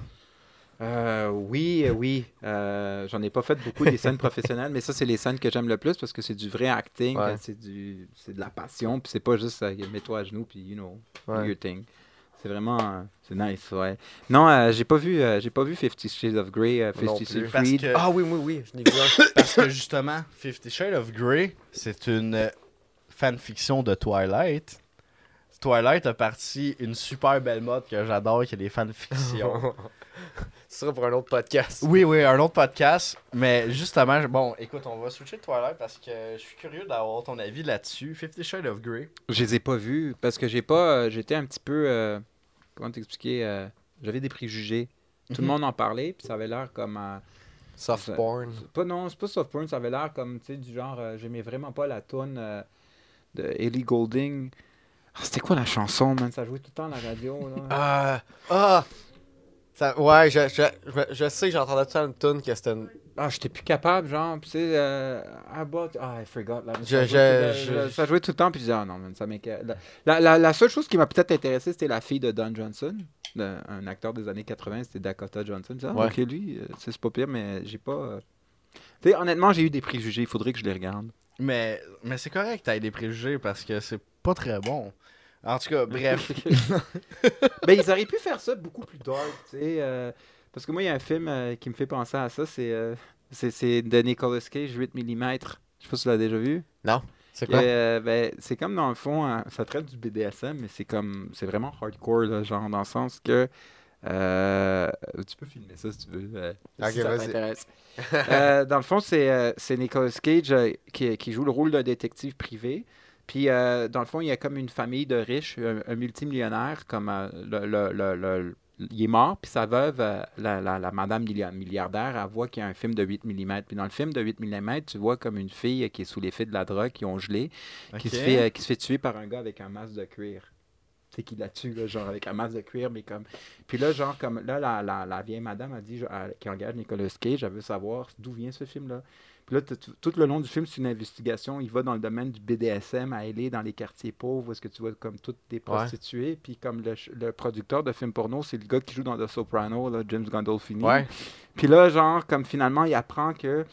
Euh, oui, euh, oui. Euh, J'en ai pas fait beaucoup des scènes professionnelles, mais ça, c'est les scènes que j'aime le plus parce que c'est du vrai acting, Ouais. c'est du, c'est de la passion, puis c'est pas juste euh, mets-toi à genoux, puis you know, do Ouais. your thing. C'est vraiment, euh, c'est nice, ouais. Non, euh, j'ai pas vu, euh, j'ai pas vu Fifty Shades of Grey, euh, Non Fifty plus. Shades Parce Freed. que- Ah oui, oui, oui. Je l'ai vu un. Parce que justement, Fifty Shades of Grey, c'est une euh, fanfiction de Twilight. Twilight a parti une super belle mode que j'adore, qui est des fanfictions. Ce sera pour un autre podcast. oui, oui, un autre podcast. Mais justement, bon, écoute, on va switcher de Twilight parce que je suis curieux d'avoir ton avis là-dessus. Fifty Shades of Grey. Je les ai pas vus parce que j'ai pas, euh, j'étais un petit peu, euh, comment t'expliquer, euh, j'avais des préjugés. Tout le Mhm. monde en parlait, puis ça avait l'air comme euh, Soft porn. Pas non, c'est pas soft porn, ça avait l'air comme tu sais du genre euh, j'aimais vraiment pas la tune de Ellie Golding Ah, C'était quoi la chanson, man? Ça jouait tout le temps à la radio, là. Ah, ah! Ça, ouais, je, je, je, je sais, j'entendais tout ça une tune que c'était une. Ah, j'étais plus capable, genre, tu sais, euh, I bought- Ah, I forgot. Là, Je- ça, jouait je- tout, le- je- ça jouait tout le temps, puis je disais, ah non, man, ça m'inquiète. La, la, la- la seule chose qui m'a peut-être intéressé, c'était la fille de Don Johnson, de- un acteur des années 80, c'était Dakota Johnson. Je disais, ah, Ouais. ok, lui, euh, c'est pas pire, mais j'ai pas. euh, Tu sais, honnêtement, j'ai eu des préjugés, il faudrait que je les regarde. Mais, mais c'est correct que t'aies des préjugés parce que c'est pas très bon. En tout cas, bref. ben, ils auraient pu faire ça beaucoup plus dark, tu sais. euh, parce que moi, il y a un film euh, qui me fait penser à ça, c'est euh, c'est- de Nicolas Cage, 8 mm. Je sais pas si tu l'as déjà vu. C'est quoi? Euh, ben, c'est comme dans le fond, hein, ça traite du BDSM, mais c'est comme, c'est vraiment hardcore, là, genre dans le sens que euh, tu peux filmer ça si tu veux, euh, Ok, si ça t'intéresse. Euh, dans le fond, c'est Nicolas Cage qui, qui joue le rôle d'un détective privé. Puis, dans le fond, il y a comme une famille de riches, un, un multimillionnaire, comme le, le- le- le- il est mort, puis sa veuve, la, la- la madame millia- milliardaire, elle voit qu'il y a un film de 8 mm. Puis dans le film de 8 mm, tu vois comme une fille qui est sous l'effet de la drogue, qui ont gelé, qui, se fait, qui se fait tuer par un gars avec un masque de cuir. Tu sais, qui la tue, là, genre avec un masque de cuir, mais comme. Puis là, genre, comme là, la, la, la vieille madame a dit, qui engage Nicolas Cage, elle veut savoir d'où vient ce film-là. Puis là, tout le long du film, c'est une investigation. Il va dans le domaine du BDSM à aller dans les quartiers pauvres, où est-ce que tu vois comme toutes des prostituées. Puis comme le, le producteur de films porno, c'est le gars qui joue dans The Soprano, là, James Gandolfini. Ouais. Puis là, genre, comme finalement, il apprend que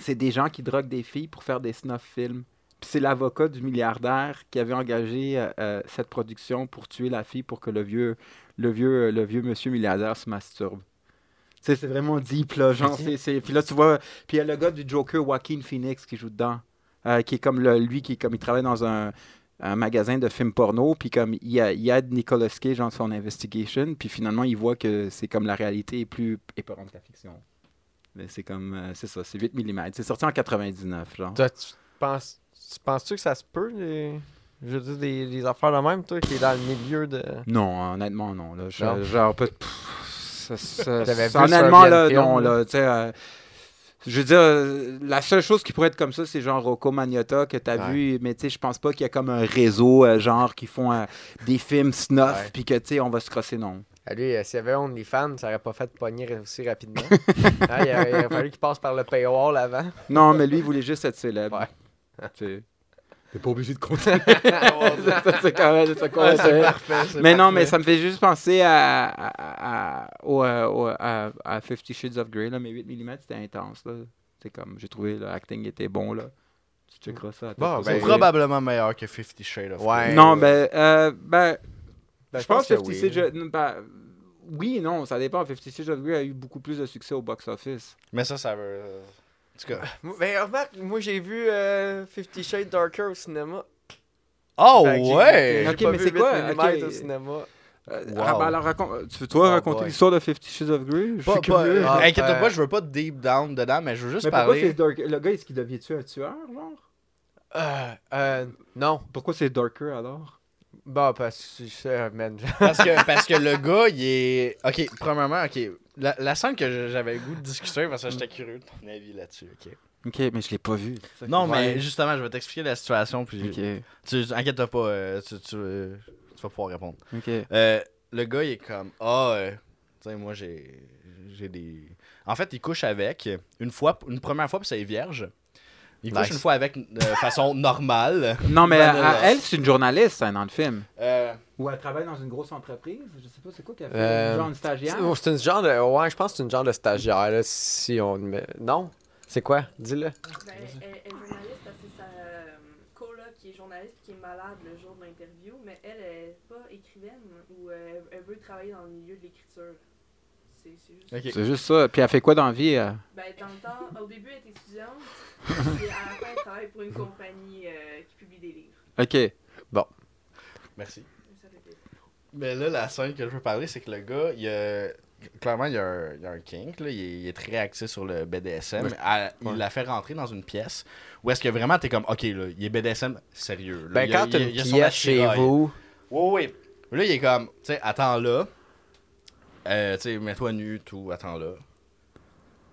c'est des gens qui droguent des filles pour faire des snuff films. C'est l'avocat du milliardaire qui avait engagé euh, euh, cette production pour tuer la fille pour que le vieux, le vieux, le vieux monsieur milliardaire se masturbe. C'est vraiment deep, là. Genre, c'est- c'est- Puis là, tu vois, puis il y a le gars du Joker, Joaquin Phoenix, qui joue dedans. euh, qui est comme le- lui, qui est comme il travaille dans un, un magasin de films porno, puis comme il, a, il aide Nicolas Cage dans son investigation, puis finalement, il voit que c'est comme la réalité est plus épeurante que la fiction. Mais c'est comme, c'est ça, c'est 8 mm. C'est sorti en 99, genre. Toi, tu penses, penses-tu que ça se peut, les... je veux dire, des, des affaires de même, toi, qui est dans le milieu de. Non, honnêtement, non. Là, Je- Non? genre, ça- ça- ça- sur honnêtement, là, film, non, là? tu sais, euh, je veux dire, euh, la seule chose qui pourrait être comme ça, c'est genre Rocco Magnotta que t'as Ouais. vu, mais tu sais, je pense pas qu'il y a comme un réseau, euh, genre, qui font euh, des films snuff, puis que, tu sais, on va se crosser, non. Ah, lui, euh, s'il y avait OnlyFans, ça aurait pas fait pogner aussi rapidement. Hein, il, aurait, il aurait fallu qu'il passe par le paywall avant. Non, mais lui, il voulait juste être célèbre. Ouais. Tu sais. T'es pas obligé de continuer. C'est quand même- c'est quoi, Ouais, c'est c'est- parfait. c'est Mais non, parfait. mais ça me fait juste penser à, à, à, au, euh, au- à, à Fifty Shades of Grey, là, mais 8 mm, c'était intense. Là. C'est comme, j'ai trouvé l'acting était bon. Là. Tu checkeras ça. à Bon, C'est ben, reposée. probablement meilleur que Fifty Shades of Ouais. Grey. Non, ben, euh, ben, Ben, je pense que Fifty oui. Shades of- ben, oui non, ça dépend. Fifty Shades of Grey a eu beaucoup plus de succès au box-office. Mais ça, ça veut. En tout cas. Ben, remarque, moi j'ai vu euh, Fifty Shades Darker au cinéma. Oh, Fait que j'ai- ouais! J'ai Ok, pas mais vu c'est 8 quoi? mm Ok. au cinéma. Euh, Wow. ah, ben, alors, raconte- tu veux toi Oh raconter boy. l'histoire de Fifty Shades of Grey? Je Pas, suis pas, curieux. Ah, inquiète-toi euh, pas, je veux pas deep down dedans, mais je veux juste mais pourquoi parler. c'est dark? Le gars, est-ce qu'il devient-tu un tueur, genre? Euh, euh, non. Pourquoi c'est darker alors? Bon, parce que c'est man. Parce que, parce que le gars, il est. Ok, premièrement, ok. La, la scène que j'avais le goût de discuter, parce que j'étais curieux de ton avis là-dessus, ok. Ok, mais je l'ai pas vu. Non, mais justement, je vais t'expliquer la situation, puis. Ok, Tu, inquiète-toi pas, euh, tu, tu, euh, tu vas pouvoir répondre. ok. Euh, le gars, il est comme Ah, euh, tu sais, moi, j'ai j'ai des. En fait, il couche avec une fois, une première fois, puis c'est vierge. Il couche une fois avec de façon normale. Non, mais à- elle, c'est une journaliste hein, dans le film. Euh, Ou elle travaille dans une grosse entreprise. Je sais pas, c'est quoi qu'elle fait? Euh, Genre une stagiaire? C'est une genre de. Ouais, je pense que c'est une genre de stagiaire, là, si on. Non? C'est quoi? Dis-le. Ben, elle, elle est journaliste parce que c'est sa euh, coloc qui est journaliste qui est malade le jour de l'interview, mais elle est pas écrivaine ou euh, elle veut travailler dans le milieu de l'écriture. C'est juste. ok. C'est juste ça. Puis elle fait quoi dans la vie? euh? Ben, dans le temps, au début, elle est étudiante, et à la fin, elle travaille pour une compagnie euh, qui publie des livres. Ok. Merci. Mais là, la scène que je veux parler, c'est que le gars, il a... clairement, il y a un, a kink, là. Il, est, il est très axé sur le BDSM. À- il Ouais. l'a fait rentrer dans une pièce où est-ce que vraiment t'es comme, ok, là, il est BDSM sérieux. là. Ben, Il quand t'as une il pièce chez vous. Oui, oui. Là, il est comme, tu sais, attends là. Euh, tu sais, mets-toi nu, tout, attends là.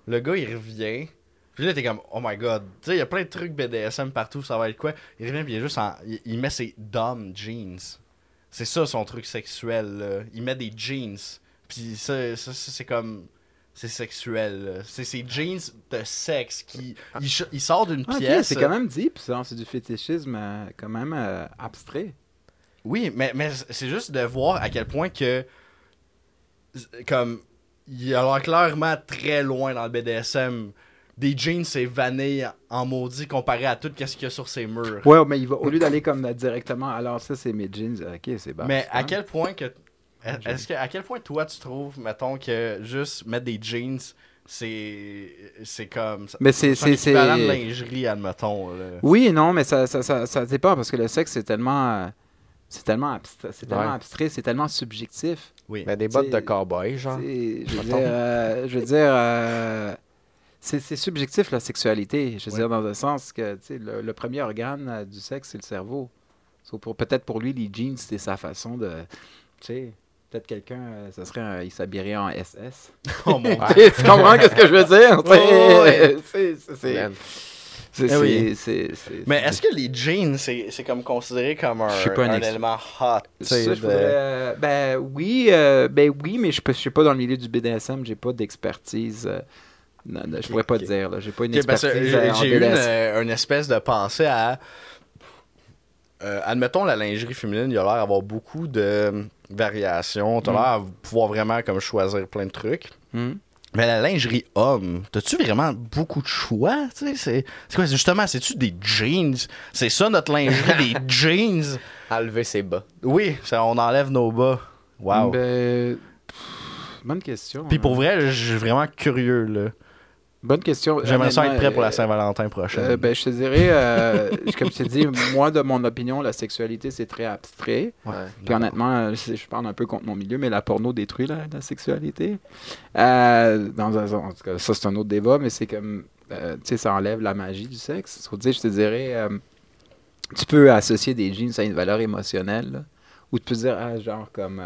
Le gars, il revient. Puis là, t'es comme, oh my god. Tu sais, il y a plein de trucs BDSM partout, ça va être quoi? Il revient, puis il est juste en. Il, il met ses dumb jeans. C'est ça son truc sexuel, là. Il met des jeans. Puis ça, ça, ça, c'est comme. C'est sexuel. C'est ses jeans de sexe qui. Il, sort d'une Ah, pièce. c'est quand même deep, ça. C'est du fétichisme euh, quand même euh, abstrait. Oui, mais, mais c'est juste de voir à quel point que. Comme. Il a l'air clairement très loin dans le BDSM. Des jeans, c'est vanille en maudit comparé à tout ce qu'il y a sur ses murs. Ouais, mais il va, au lieu d'aller comme directement, alors ça, c'est mes jeans. Ok, c'est bon. mais à quel point que. Est-ce que à quel point toi tu trouves, mettons, que juste mettre des jeans, c'est. C'est comme. Mais c'est. C'est c'est- de c'est- lingerie, admettons. là. Oui non, mais ça, ça, ça, ça dépend parce que le sexe, c'est tellement. euh, C'est tellement, abstrait, c'est tellement Ouais. abstrait, c'est tellement subjectif. Oui. Mais des bottes de cowboy, genre. C'est- Je veux dire, euh, je veux dire euh, c'est subjectif la sexualité. Je veux Ouais. dire, dans le sens que tu sais, le, le premier organe euh, du sexe, c'est le cerveau. So, pour- Peut-être pour lui, les jeans, c'était sa façon de. Tu sais, peut-être quelqu'un, euh, ça serait un- il s'habillerait en SS. Oh mon Tu comprends ce que je veux dire? Oh, c'est- Eh oui. Mais est-ce que les jeans, c'est comme considéré comme un, Je suis pas un élément hot? Ça, de- euh, ben oui, euh, ben oui, mais je ne suis pas dans le milieu du BDSM, j'ai pas d'expertise. euh, non, non, je pourrais pas te dire, là. J'ai pas une expertise. j'ai eu une, euh, une espèce de pensée à. euh, admettons, la lingerie féminine, il a l'air d'avoir beaucoup de variations. T'as Mm. l'air de pouvoir vraiment comme choisir plein de trucs. Hmm. Mais la lingerie homme, t'as-tu vraiment beaucoup de choix? C'est quoi? c'est Justement, c'est-tu des jeans? C'est ça notre lingerie, des jeans? Enlever ses bas. Oui, ça, on enlève nos bas. Wow. Ben, bonne question. Puis pour hein. vrai, je suis vraiment curieux, là. Bonne question. J'aimerais ça être prêt pour la euh, Saint-Valentin prochaine. euh, ben, je te dirais, euh, comme je te dis, moi, de mon opinion, la sexualité, c'est très abstrait. Ouais. Puis honnêtement, euh, je je parle un peu contre mon milieu, mais la porno détruit la, la sexualité. Euh, dans un, en tout cas, ça, c'est un autre débat, mais c'est comme, euh, tu sais, ça enlève la magie du sexe. Je te dirais, tu peux associer des jeans à une valeur émotionnelle, là, ou tu peux dire, ah, genre, comme,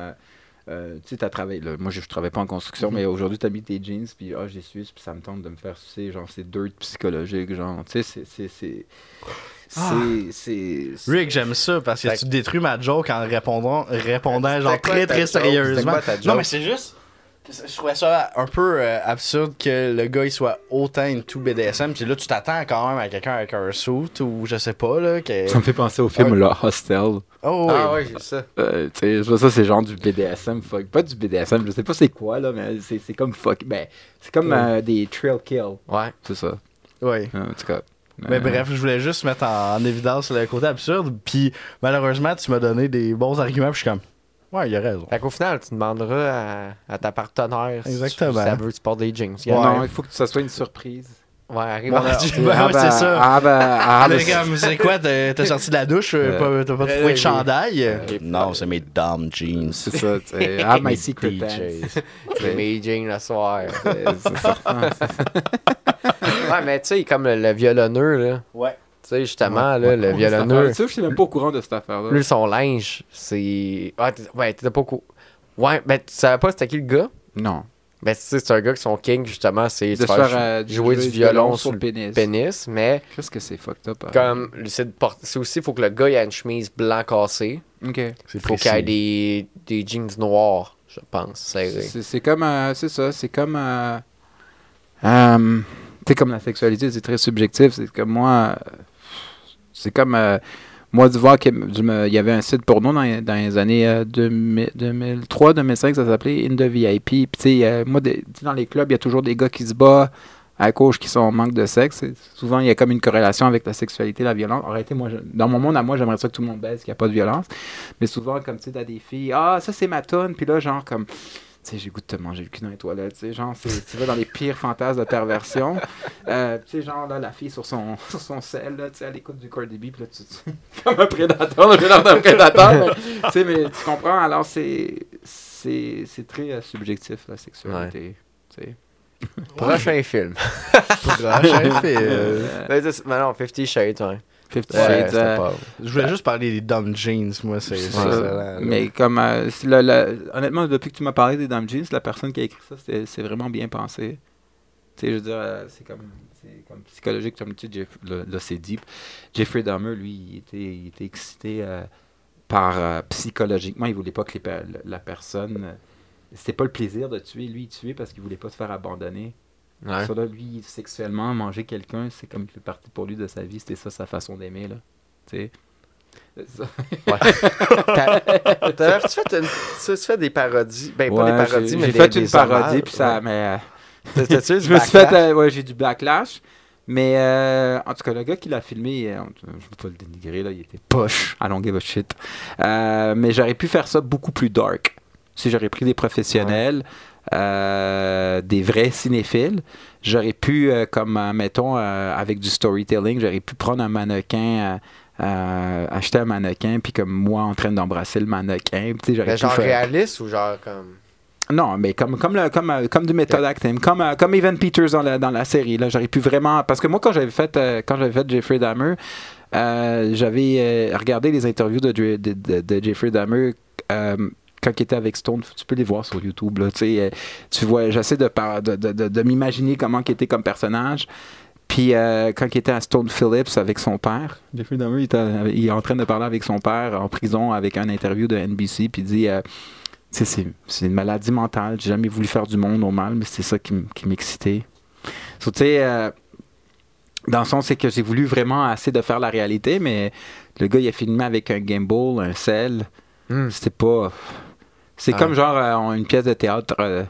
euh, tu sais, t'as travaillé, là, moi, je, je travaille pas en construction, Mhm. mais aujourd'hui, t'as mis tes jeans, puis, ah, j'ai su, puis ça me tente de me faire sucer, genre, c'est dirt psychologique, genre, tu sais, c'est, c'est, c'est, Ah. c'est, c'est, Rick, j'aime ça parce que tu détruis ma joke en répondant, répondant genre très très sérieusement. Non, mais c'est juste. Je trouvais ça un peu euh, absurde que le gars il soit autant into BDSM. Puis là, tu t'attends quand même à quelqu'un avec un suit ou je sais pas. là. Que... Ça me fait penser au film Ouais. là, Hostel. Oh, Ah ouais, j'ai ça. Euh, tu sais, je vois ça, c'est genre du BDSM. Fuck. Pas du BDSM, je sais pas c'est quoi, là, mais c'est c'est comme fuck. Ben, c'est comme Ouais. euh, des trail kills. Ouais. C'est ça. Oui. En tout cas. Mais bref, je voulais juste mettre en, en évidence le côté absurde. Puis malheureusement, tu m'as donné des bons arguments. Puis je suis comme, ouais, il a raison. Fait qu'au final, tu demanderas à, à ta partenaire Exactement. si ça veut que tu portes des jeans. Ouais. Non, il faut que ça soit une surprise. Ouais, arrive sais, Ouais, ah ouais, ben, c'est ça. Ah ben, ah ben, Mais comme, c'est quoi, t'as t'as sorti de la douche, euh, t'as pas trouvé de euh, chandail? euh, non, c'est mes dumb jeans. c'est ça, tu sais. Ah, my secret. C'est mes jeans le soir. C'est ouais, mais tu sais, comme le, le violonneux, là. Ouais. Tu sais, justement, Ouais, là, ouais, le violonneux. Tu sais, je suis même pas au courant de cette affaire-là. Lui, son linge, c'est. Ah, t'es- ouais, t'étais pas au cou- Ouais, ben, tu savais pas c'était qui le gars? Non. Ben, tu sais, c'est un gars qui son king, justement, c'est De faire faire euh, jouer du violon sur le pénis. pénis, mais Qu'est-ce que c'est fucked up? hein? comme, c'est de porter- c'est aussi, il faut que le gars ait une chemise blanc cassée. Ok. C'est faut qu'il ait des, des jeans noirs, je pense, serrés. C'est c'est comme. euh, c'est ça, c'est comme. euh, euh, tu sais, comme la sexualité, c'est très subjectif. C'est comme moi. C'est comme. euh, moi, de voir qu'il il y avait un site dans, les- dans les années euh, 2000 2003, 2005, ça s'appelait In the VIP. Puis, tu sais, euh, moi, dans les clubs, il y a toujours des gars qui se battent à gauche qui sont en manque de sexe. Souvent, il y a comme une corrélation avec la sexualité, la violence. En réalité, moi, dans mon monde, à moi, j'aimerais ça que tout le monde baisse, qu'il n'y a pas de violence. Mais souvent, comme tu sais, t'as des filles, ah, ça, c'est ma tonne. Puis là, genre, comme, sais, j'ai goût de te manger le cul dans les toilettes. Tu sais, genre, c'est- tu vas dans les pires fantasmes de perversion. Euh, tu sais, genre, là, la fille sur son, sur son sel, là, tu sais, elle écoute du Cardi B, puis là, tu, tu- comme un prédateur, le prédateur, un prédateur. mais, tu sais, mais tu comprends, alors c'est, c'est, c'est très euh, subjectif, la sexualité. tu sais. Prochain film. Prochain film. Euh, Ben, mais non, Fifty Shades, ouais. Fifty Ouais, Shades, c'était euh, pas- Je voulais juste parler des dumb jeans, moi, c'est ça. Mais comme, euh, c'est le- le- honnêtement, depuis que tu m'as parlé des Dumb Jeans, la personne qui a écrit ça, c'est vraiment bien pensé. Tu sais, je veux dire, euh, c'est comme, psychologique, comme tu dis, là, c'est deep. Jeffrey Dahmer, lui, il était, il était excité euh, par euh, psychologiquement, il voulait pas que les per- la personne. c'était pas le plaisir de tuer, lui, il tuait parce qu'il voulait pas se faire abandonner. Ouais. Ça, là, lui, sexuellement, manger quelqu'un, c'est comme il fait partie pour lui de sa vie, c'était ça sa façon d'aimer, là. Tu sais. T'as- une... tu fais des parodies? Ben, pas Ouais, des parodies, j'ai- mais J'ai des, fait des une parodie, hommages. puis ça. Ouais. Mais. euh, T'as- T'as-tu eu du je me suis fait. backlash? euh, ouais, j'ai du backlash. Mais euh, en tout cas, le gars qui l'a filmé, euh, je ne veux pas le dénigrer, là, il était poche. I don't give a shit. Euh, mais j'aurais pu faire ça beaucoup plus dark. Si j'aurais pris des professionnels, euh, des vrais cinéphiles, j'aurais pu, euh, comme, euh, mettons, avec du storytelling, j'aurais pu prendre un mannequin. acheter un mannequin puis comme moi en train d'embrasser le mannequin Mais genre faire- réaliste ou genre comme. non, mais comme, comme, le- comme, comme du method acting, comme, comme Evan Peters dans la, dans la série. Là, j'aurais pu vraiment. Parce que moi, quand j'avais fait, quand j'avais fait Jeffrey Dahmer, euh, j'avais euh, regardé les interviews de, de, de- de Jeffrey Dahmer. euh, quand il était avec Stone, tu peux les voir sur YouTube. Là, tu euh, tu vois, j'essaie de, de, de, de- de m'imaginer comment il était comme personnage. Puis euh, quand il était à Stone Phillips avec son père, Jeffrey Dahmer, il, était- il est en train de parler avec son père en prison avec un interview de NBC, puis il dit euh, c'est une maladie mentale. J'ai jamais voulu faire du monde au mal, mais c'est ça qui, m'excitait. So, tu sais, euh, dans le sens, c'est que j'ai voulu vraiment assez de faire la réalité, mais le gars, il a filmé avec un gimbal, un sel. Hmm. C'était pas. C'est Ah. comme genre euh, une pièce de théâtre. euh,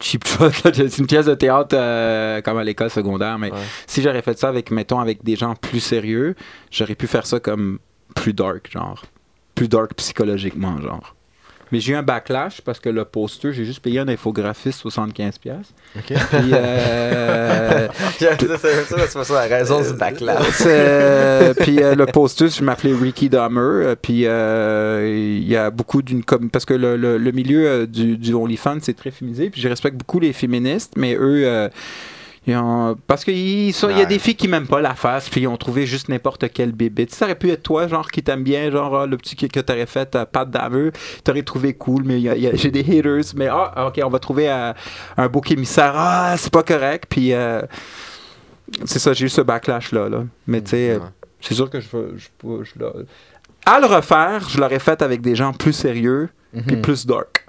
cheap shot, c'est une pièce de théâtre euh, comme à l'école secondaire, mais Ouais. si j'aurais fait ça avec, mettons, avec des gens plus sérieux, j'aurais pu faire ça comme plus dark, genre. Plus dark psychologiquement, genre. Mais j'ai eu un backlash parce que le poster, j'ai juste payé un infographiste 75$. piastres. Ok. Puis, euh, ça, c'est ça, la raison du backlash. c'est- puis euh, le poster, je m'appelais Ricky Dahmer. euh, Puis euh, il y a beaucoup d'une parce que le, le- le milieu euh, du, du OnlyFans c'est très féminisé. Puis je respecte beaucoup les féministes, mais eux. Ont- parce qu'il y a des filles qui m'aiment pas la face, puis ils ont trouvé juste n'importe quel bébé. Ça aurait pu être toi, genre, qui t'aime bien, genre, ah, le petit que, que t'aurais fait, euh, Pat Damer, t'aurais trouvé cool, mais il y a- il y a- j'ai des haters, mais ah, ok, on va trouver euh, un bouc émissaire, ah, c'est pas correct, puis euh, c'est ça, j'ai eu ce backlash-là, là. Mais tu sais, Ouais. c'est sûr que je, je, peux- je à le refaire, je l'aurais fait avec des gens plus sérieux, puis Mhm. plus dark,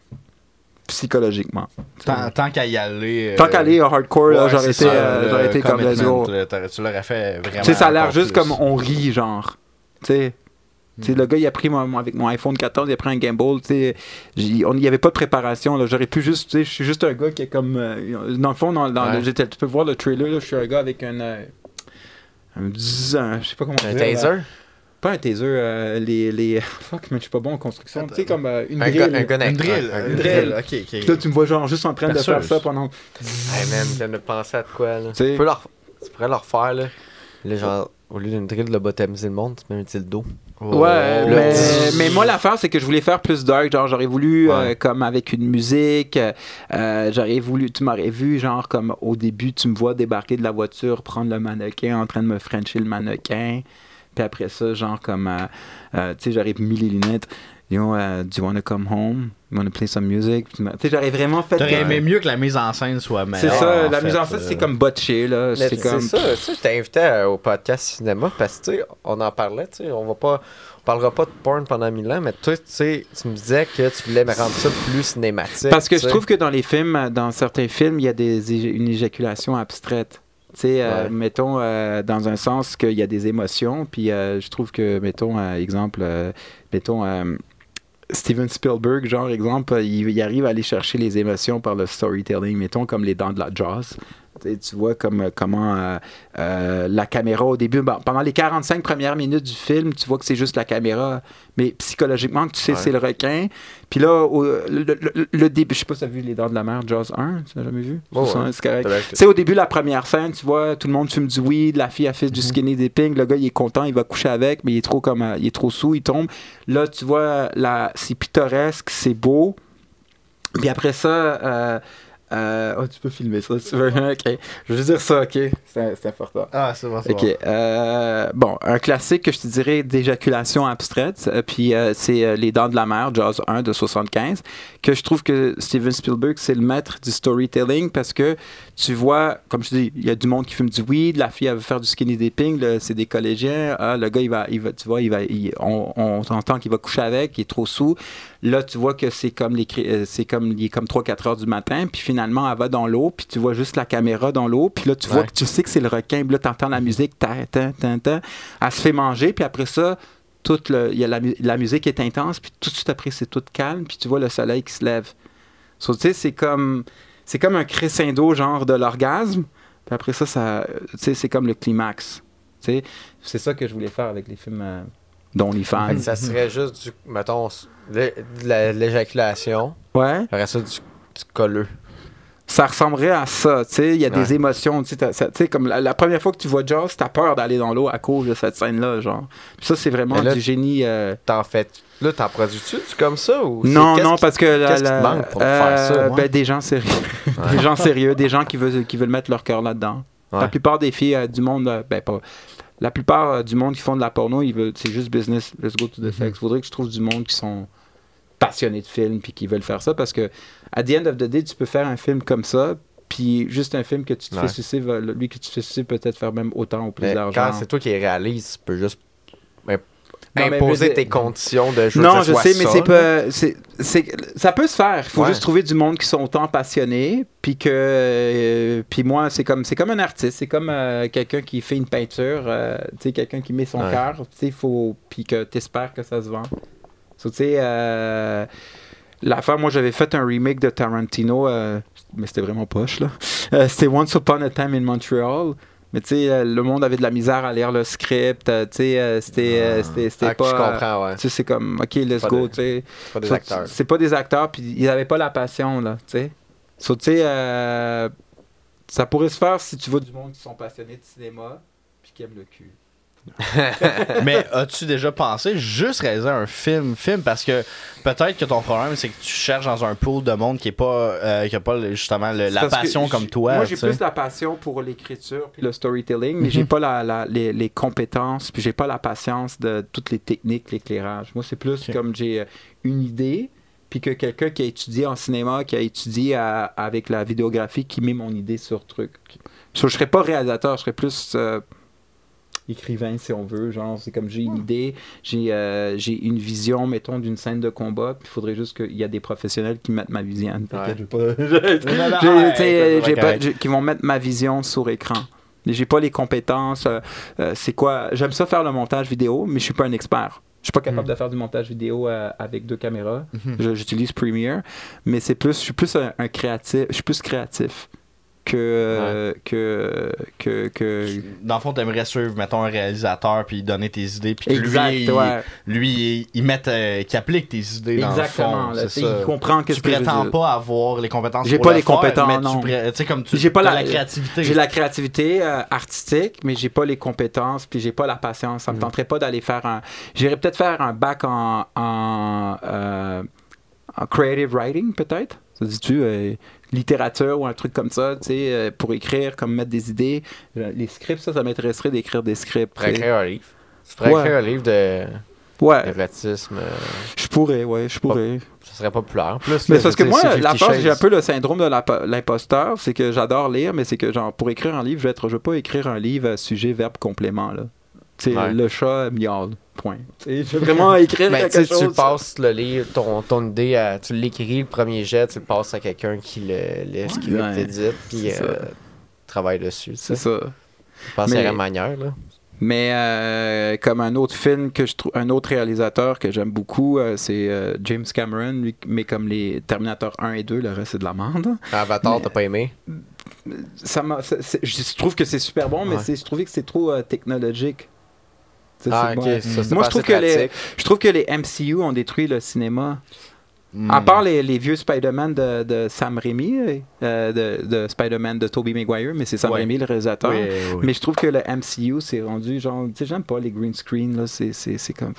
psychologiquement. Tant, tant qu'à y aller. euh, Tant qu'aller au hardcore, ouais, j'aurais été, ça, euh, été comme là, t'aurais- Tu l'aurais fait vraiment. Tu sais, ça a l'air juste plus. comme on rit, genre. Tu sais. Le gars, il a pris mon, avec mon iPhone 14, il a pris un on- Il n'y avait pas de préparation, là. J'aurais pu juste, tu sais, je suis juste un gars qui est comme. euh, dans le fond, dans, dans Ouais. le- tu peux voir le trailer, là, je suis un gars avec un. euh, un, un- je sais pas comment Un taser? Pas un taser, euh, les, les. Fuck, mais je suis pas bon en construction. Tu sais, comme euh, une Un, drill. un Une drill. un- un Une drill. Ok, Puis ok. là, tu me vois genre juste en train de faire ça pendant. Hey man, je viens de penser à de quoi là. Tu peux leur... tu pourrais leur faire là. Là, genre, au lieu d'une drill de lobotomiser le monde, tu mets un. Ouais, Oh. mais, Le- mais moi l'affaire c'est que je voulais faire plus dark, genre j'aurais voulu euh, Ouais. comme avec une musique, euh, j'aurais voulu, tu m'aurais vu genre comme au début tu me vois débarquer de la voiture, prendre le mannequin, en train de me frencher le mannequin, puis après ça genre comme, euh, euh, tu sais j'aurais mis les lunettes, you know, uh, do you wanna come home, you wanna play some music, tu sais j'aurais vraiment fait. T'aurais euh, aimé mieux que la mise en scène soit c'est meilleure. ça, en la fait, mise en scène euh. c'est comme botché là, c'est C'est comme. ça, tu sais, je t'ai invité au podcast cinéma parce que, tu sais, on en parlait, tu sais, on va pas, on parlera pas de porn pendant mille ans, mais toi, tu sais, tu me disais que tu voulais me rendre ça plus cinématique. Parce que je trouve que dans les films, dans certains films, il y a des, une éjaculation abstraite. Tu sais, euh, Ouais. mettons, euh, dans un sens qu'il y a des émotions, puis euh, je trouve que, mettons, exemple, mettons, Steven Spielberg, genre, exemple, il, il arrive à aller chercher les émotions par le storytelling, mettons, comme les dents de la Jaws. Tu vois comme, euh, comment euh, euh, la caméra au début, bon, pendant les 45 premières minutes du film, tu vois que c'est juste la caméra, mais psychologiquement, tu sais Ouais. c'est le requin. Puis là, au- le, le- le début, je sais pas si tu as vu Les Dents de la Mer, Jaws 1, tu l'as jamais vu? Ouais, C'est ça, ouais. c'est correct. Au début, la première scène, tu vois, tout le monde fume du weed, la fille a fait Mhm. du skinny dipping, le gars, il est content, il va coucher avec, mais il est trop comme, euh, il est trop sous, il tombe. Là, tu vois, c'est pittoresque, c'est beau. Puis après ça, euh, Euh, oh, tu peux filmer ça si tu veux. ok. Je veux dire ça, ok. C'est important. Ah, c'est bon, c'est Ok. euh, bon, un classique que je te dirais d'éjaculation abstraite, euh, puis euh, c'est Les Dents de la Mer, Jaws 1 de 75, que je trouve que Steven Spielberg, c'est le maître du storytelling parce que tu vois, comme je dis, il y a du monde qui fume du weed, la fille, elle veut faire du skinny dipping, c'est des collégiens, ah, le gars, il va, il va, tu vois, il va, il- on, on entend qu'il va coucher avec, il est trop sous. Là, tu vois que c'est comme les, euh, c'est comme, il est comme 3-4 heures du matin, puis finalement, elle va dans l'eau, puis tu vois juste la caméra dans l'eau, puis là, tu vois que tu sais que c'est le requin, puis là, tu entends la musique, ta, ta, ta, ta. elle se fait manger, puis après ça, toute le, y a la, la musique est intense, puis tout de suite après, c'est tout calme, puis tu vois le soleil qui se lève. So, tu sais, c'est comme, c'est comme un crescendo, genre de l'orgasme, puis après ça, ça tu sais, c'est comme le climax. C'est ça que je voulais faire avec les films euh, d'OnlyFans. Fait que ça serait juste du, mettons, l'éjaculation, Ouais. après ça, du, du colleux. ça ressemblerait à ça, tu sais, il y a des émotions, tu sais, ça- comme la, la première fois que tu vois Jaws, t'as peur d'aller dans l'eau à cause de cette scène-là, genre. Puis ça, c'est vraiment là, du génie. euh, T'en fais. Là, t'en produis-tu du comme ça ou Non, non, parce que la, qu'est-ce qui te la- manque pour faire ça, euh, ouais? ben, des gens sérieux, des gens sérieux, des gens qui veulent qui veulent mettre leur cœur là-dedans. La plupart des filles euh, du monde, euh, ben pas, la plupart du monde qui font de la porno, ils veulent, c'est juste business, let's go to the sex. Faudrait que je trouve du monde qui sont passionnés de films puis qui veulent faire ça parce que à the end of the day, tu peux faire un film comme ça. Puis juste un film que tu te Ouais. fais sucer, lui que tu te fais sucer peut-être faire même autant ou plus d'argent. quand c'est toi qui réalises, tu peux juste Non, imposer tes conditions de je veux non, je sais, mais ça, c'est pas. ça peut se faire. Il faut Ouais. juste trouver du monde qui sont autant passionnés. Puis que. euh, puis moi, c'est comme, c'est comme un artiste. C'est comme euh, quelqu'un qui fait une peinture. euh, tu sais, quelqu'un qui met son Ouais. cœur. Tu sais, faut. Puis que tu espères que ça se vend. So, tu sais. euh, L'affaire, moi j'avais fait un remake de Tarantino, euh, mais c'était vraiment poche là. Euh, c'était Once Upon a Time in Montreal. Mais tu sais, euh, le monde avait de la misère à lire le script. tu sais, euh, c'était c'était- Ah, pas. je comprends, ouais. tu sais, c'est comme, OK, let's Pas go, tu sais. C'est pas des acteurs. C'est pas des acteurs, puis ils avaient pas la passion, là, tu sais. So, tu sais, ça pourrait se faire si tu vois du monde qui sont passionnés de cinéma, puis qui aiment le cul. Mais as-tu déjà pensé juste réaliser un film, film parce que peut-être que ton problème c'est que tu cherches dans un pool de monde qui est pas euh, qui a pas justement le- la passion comme toi. Moi, j'ai plus la passion pour l'écriture puis le storytelling, mais j'ai Mhm. pas la, la- les, les compétences, puis j'ai pas la patience de toutes les techniques, l'éclairage. Moi, c'est plus comme j'ai euh, une idée, puis que quelqu'un qui a étudié en cinéma, qui a étudié à- avec la vidéographie, qui met mon idée sur truc. So, je serais pas réalisateur, je serais plus euh, écrivain, si on veut. Genre, c'est comme j'ai une idée, j'ai euh, j'ai une vision, mettons, d'une scène de combat, puis il faudrait juste qu'il y a des professionnels qui mettent ma vision. Qui vont mettre ma vision sur écran. Mais j'ai pas les compétences. euh, euh, c'est quoi J'aime ça faire le montage vidéo, mais je suis pas un expert. Je suis pas capable Mm. de faire du montage vidéo euh, avec deux caméras. Je- J'utilise Premiere, mais c'est plus, je suis plus un, un créatif. Je suis plus créatif que que que que. Dans le fond, t'aimerais suivre, mettons, un réalisateur, puis donner tes idées, puis que Exact, lui, il, ouais. lui, il, il mette, euh, qu'il applique tes idées Exactement. dans le fond. tu ça. il comprend Tu que je veux prétends pas avoir les compétences J'ai pas le les compétences, non. Tu, tu comme tu J'ai pas la- la créativité. J'ai la créativité euh, artistique, mais j'ai pas les compétences, puis j'ai pas la patience. Ça me Mhm. tenterait pas d'aller faire un. J'irais peut-être faire un bac en, en, euh, en creative writing, peut-être. Ça dit-tu euh, littérature ou un truc comme ça, tu sais, euh, pour écrire, comme mettre des idées. Euh, Les scripts, ça, ça m'intéresserait d'écrire des scripts. Tu écrire un livre. Tu pourrais Ouais. écrire un livre de Ouais, d'érotisme. euh, je pourrais, ouais, je pourrais. Ça serait populaire. Plus, Mais parce que moi, la force, j'ai un peu le syndrome de l'impo- l'imposteur, c'est que j'adore lire, mais c'est que genre pour écrire un livre, je vais être, je vais pas écrire un livre à sujet, verbe, complément là. Tu sais, Ouais. le chat miaule. Point. Tu sais, je veux vraiment écrire quelque tu sais, tu chose. passes le livre, ton, ton idée, à- tu l'écris, le premier jet, tu le passes à quelqu'un qui le lit, qui Ouais. t'édite, puis C'est ça. euh, travaille dessus. tu C'est ça. Je pense Mais- aurait une manière. Là. Mais euh, comme un autre film que je trouve, un autre réalisateur que j'aime beaucoup, euh, c'est euh, James Cameron, lui, mais comme les Terminator 1 et 2, le reste c'est de la merde. Avatar, Mais- t'as pas aimé? Ça m'a, ça- c'est- je trouve que c'est super bon, mais Ouais. c'est, je trouvais que c'est trop euh, technologique. Ça, Ah, ok. ça, Moi, je trouve que les-. Je trouve que les MCU ont détruit le cinéma. Hmm. À part les, les vieux Spider-Man de, de Sam Raimi, euh, de, de Spider-Man de Tobey Maguire, mais c'est Sam Ouais. Raimi le réalisateur. Oui, oui. Mais je trouve que le MCU s'est rendu genre, tu sais, j'aime pas les green screen là, c'est, c'est, c'est comme.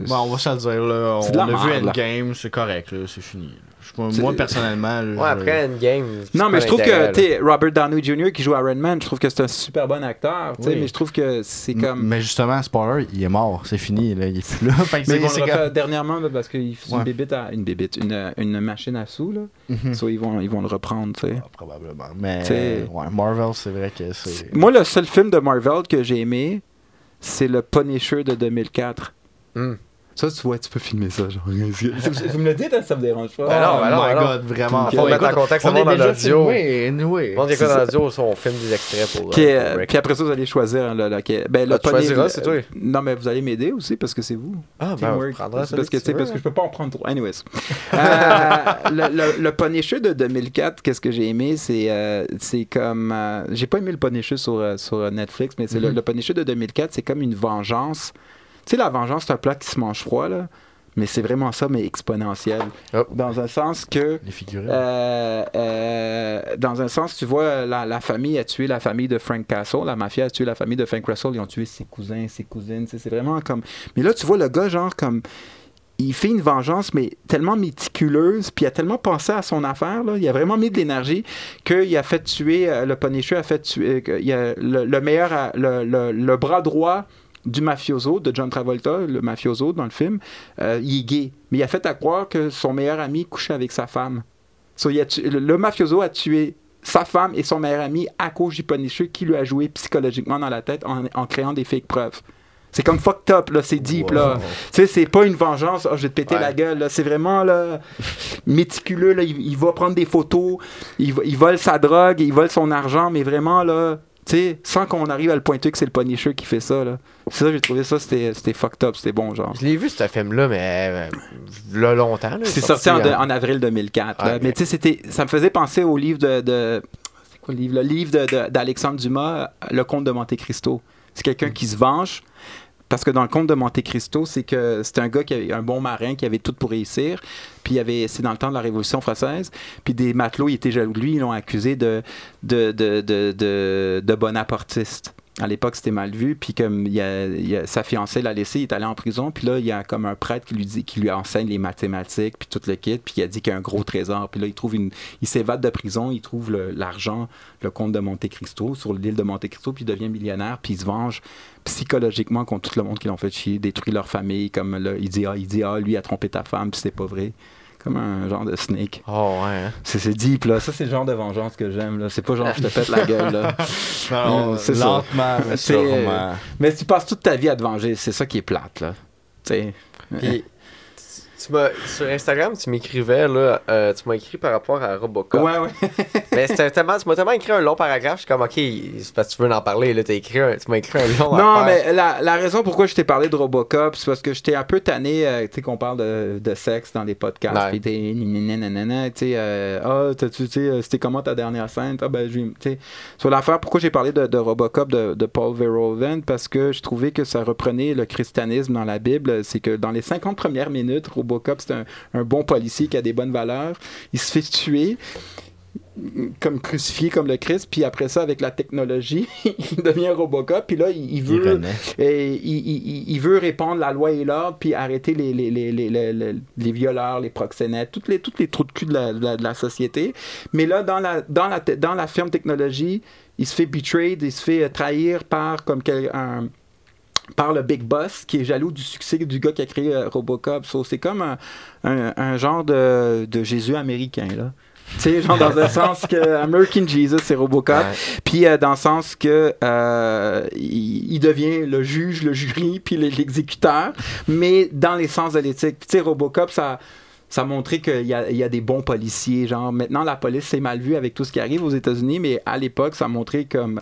Bon, on va se le dire, là. On, a vu. Endgame, c'est correct, là, c'est fini. Moi, personnellement. Ouais, après Endgame. c'est Non, mais je trouve que t'sais, Robert Downey Jr. qui joue Iron Man, je trouve que c'est un super bon acteur. Oui. Mais je trouve que c'est comme. Mais justement, spoiler, il est mort. C'est fini. Là. Il est plus là. Mais c'est- ils vont c'est le comme- dernièrement là, parce qu'il fait une bébite, à- une bébite, une, une machine à sous là. Mhm. So, ils vont, ils vont le reprendre. t'sais. Ah, probablement. Mais T'sais- ouais, Marvel, c'est vrai que c'est. Moi, le seul film de Marvel que j'ai aimé, c'est le Punisher de 2004. Hmm. Ça, tu vois, tu peux filmer ça. Genre. Vous me le dites, hein, ça me dérange pas. Ben non, ben non, oh my ben non. god, vraiment. Faut mettre en contexte le monde en audio. Oui, anyway. Le monde qui C'est écoute ça. en audio, on filme des extraits pour. Puis, euh, euh, puis après ça, vous allez choisir. hein, le, ben, le Ah, tu choisiras, c'est toi. Non, mais vous allez m'aider aussi parce que c'est vous. Ah, ben, on Teamwork. celui parce que, tu parce que je peux pas en prendre trop. Anyways. Euh, le, le, le Punisher de 2004, qu'est-ce que j'ai aimé, c'est euh, c'est comme... euh, j'ai pas aimé le Punisher sur, euh, sur Netflix, mais c'est le, Mhm. le Punisher de 2004, c'est comme une vengeance. Tu sais, la vengeance, c'est un plat qui se mange froid, là. Mais c'est vraiment ça, mais exponentiel. Oh. Dans un sens que... Les figurines. Euh, euh, dans un sens, tu vois, la, la famille a tué la famille de Frank Castle, la mafia a tué la famille de Frank Russell, ils ont tué ses cousins, ses cousines, c'est vraiment comme... Mais là, tu vois le gars, genre, comme... Il fait une vengeance, mais tellement méticuleuse, puis il a tellement pensé à son affaire, là, il a vraiment mis de l'énergie qu'il a fait tuer, euh, le Punisher a fait tuer, euh, il a, le, le meilleur, le, le- le bras droit du mafioso, de John Travolta, le mafioso dans le film, euh, il est gay. Mais il a fait à croire que son meilleur ami couchait avec sa femme. So, il a tu- le, le mafioso a tué sa femme et son meilleur ami à cause du Punisher qui lui a joué psychologiquement dans la tête en, en créant des fake preuves. C'est comme fucked up, là, c'est deep, là. Tu sais, c'est pas une vengeance, oh, je vais te péter Ouais. la gueule, là. C'est vraiment, là, méticuleux, là. Il, il va prendre des photos, il, il vole sa drogue, il vole son argent, mais vraiment, là, sais, sans qu'on arrive à le pointer que c'est le Punisher qui fait ça, là. C'est ça, j'ai trouvé ça, c'était c'était fucked up, c'était bon, genre. Je l'ai vu, ce film-là, mais. euh, là, longtemps. là, C'est sorti en, en- en avril 2004. là. Ah. Mais tu sais, c'était, ça me faisait penser au livre de. de- c'est quoi le livre? Le livre de- de- d'Alexandre Dumas, Le Comte de Monte Cristo. C'est quelqu'un qui se venge. Parce que dans le conte de Monte Cristo, c'est que c'était un gars qui avait un bon marin, qui avait tout pour réussir. Puis il avait, c'est dans le temps de la Révolution française. Puis des matelots, ils étaient jaloux de lui, ils l'ont accusé de, de, bonapartiste. À l'époque, c'était mal vu. Puis comme sa fiancée l'a laissé, il est allé en prison. Puis là, il y a comme un prêtre qui lui dit, qui lui enseigne les mathématiques, puis tout le kit. Puis il a dit qu'il y a un gros trésor. Puis là, il trouve il s'évade de prison, il trouve le- l'argent, le, comte de Monte Cristo sur l'île de Monte Cristo, puis il devient millionnaire, puis il se venge psychologiquement contre tout le monde qui l'ont fait chier, détruit leur famille. Comme là, il dit ah, il dit ah, lui a trompé ta femme, puis c'est pas vrai. Comme un genre de snake. Oh, ouais. hein. C'est deep, là. Ça, c'est le genre de vengeance que j'aime, là. C'est pas genre je te pète la gueule, là. Non, Mm, c'est ça. lentement, mais C'est- sûrement. Mais tu passes toute ta vie à te venger, c'est ça qui est plate, là. Tu sais. Puis, tu m'as- sur Instagram, tu m'écrivais, là, euh, tu m'as écrit par rapport à Robocop. Ouais, ouais. Mais c'était tellement, tu m'as tellement écrit un long paragraphe, je suis comme, ok, c'est parce que tu veux en parler, là, t'as écrit un, tu m'as écrit un long Non, affaire. mais la, la raison pourquoi je t'ai parlé de Robocop, c'est parce que j'étais un peu tanné, euh, tu sais, qu'on parle de, de sexe dans les podcasts. Ouais. Puis t'es nanana, tu sais, euh, ah, tu sais, c'était comment ta dernière scène? Ah, ben, j'ai- tu sais. Sur l'affaire, pourquoi j'ai parlé de, de Robocop de, de Paul Verhoeven? Parce que je trouvais que ça reprenait le christianisme dans la Bible. C'est que dans les 50 premières minutes, Robocop, c'est un, un bon policier qui a des bonnes valeurs. Il se fait tuer comme crucifié comme le Christ, puis après ça, avec la technologie, il devient Robocop, puis là, il, veut... Et il, veut répandre la loi et l'ordre, puis arrêter les, violeurs, les proxénètes, toutes les, toutes les trous de cul de la, de la- de la société. Mais là, dans la, dans, la, dans la firme technologie, il se fait betrayed, il se fait euh, trahir par, comme quel- un- par le Big Boss, qui est jaloux du succès du gars qui a créé euh, Robocop. So, c'est comme un, un- un genre de, de Jésus américain, là. Tu sais, genre dans le sens que American Jesus, c'est Robocop. Puis euh, dans le sens que euh, il, il devient le juge, le jury, puis le- l'exécuteur, mais dans les sens de l'éthique. Tu sais, Robocop, ça, ça a montré qu'il y a, il y a des bons policiers. Genre, maintenant, la police, c'est mal vu avec tout ce qui arrive aux États-Unis, mais à l'époque, ça a montré comme,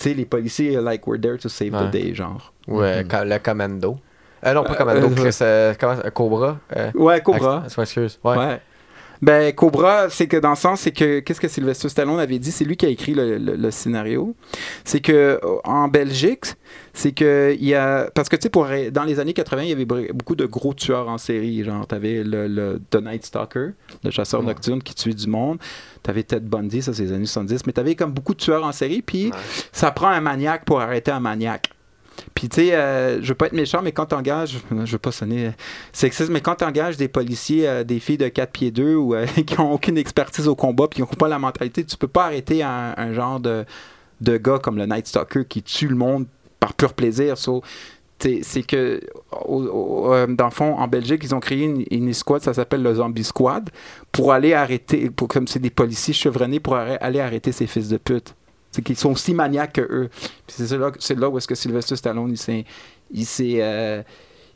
tu sais, les policiers, like, we're there to save Ouais. the day, genre. Ouais, Mhm. co- le Commando. Euh, non, pas Commando, euh, Chris, euh, euh, Cobra. Euh, Ouais, Cobra. je m'excuse. Ouais. Ouais. Ben, Cobra, c'est que dans le sens, c'est que, qu'est-ce que Sylvester Stallone avait dit, c'est lui qui a écrit le, le- le scénario. C'est que, euh, en Belgique, c'est que, il y a, parce que, tu sais, pour, dans les années 80, il y avait beaucoup de gros tueurs en série. Genre, t'avais le, le The Night Stalker, le chasseur Ouais. nocturne qui tuait du monde. T'avais Ted Bundy, ça, c'est les années 70. Mais t'avais comme beaucoup de tueurs en série, puis Ouais. ça prend un maniaque pour arrêter un maniaque. Puis, tu sais, euh, je veux pas être méchant, mais quand t'engages, je veux pas sonner sexiste, mais quand t'engages des policiers, euh, des filles de 4 pieds 2 ou euh, qui ont aucune expertise au combat, puis qui n'ont pas la mentalité, tu peux pas arrêter un, genre de, gars comme le Night Stalker qui tue le monde par pur plaisir. So, c'est que, euh, dans le fond, en Belgique, ils ont créé une, escouade, ça s'appelle le Zombie Squad, pour aller arrêter, comme c'est des policiers chevronnés, pour aller arrêter ces fils de pute. C'est qu'ils sont aussi maniaques que eux. C'est là, c'est là où est-ce que Sylvester Stallone, il s'est, il s'est, euh,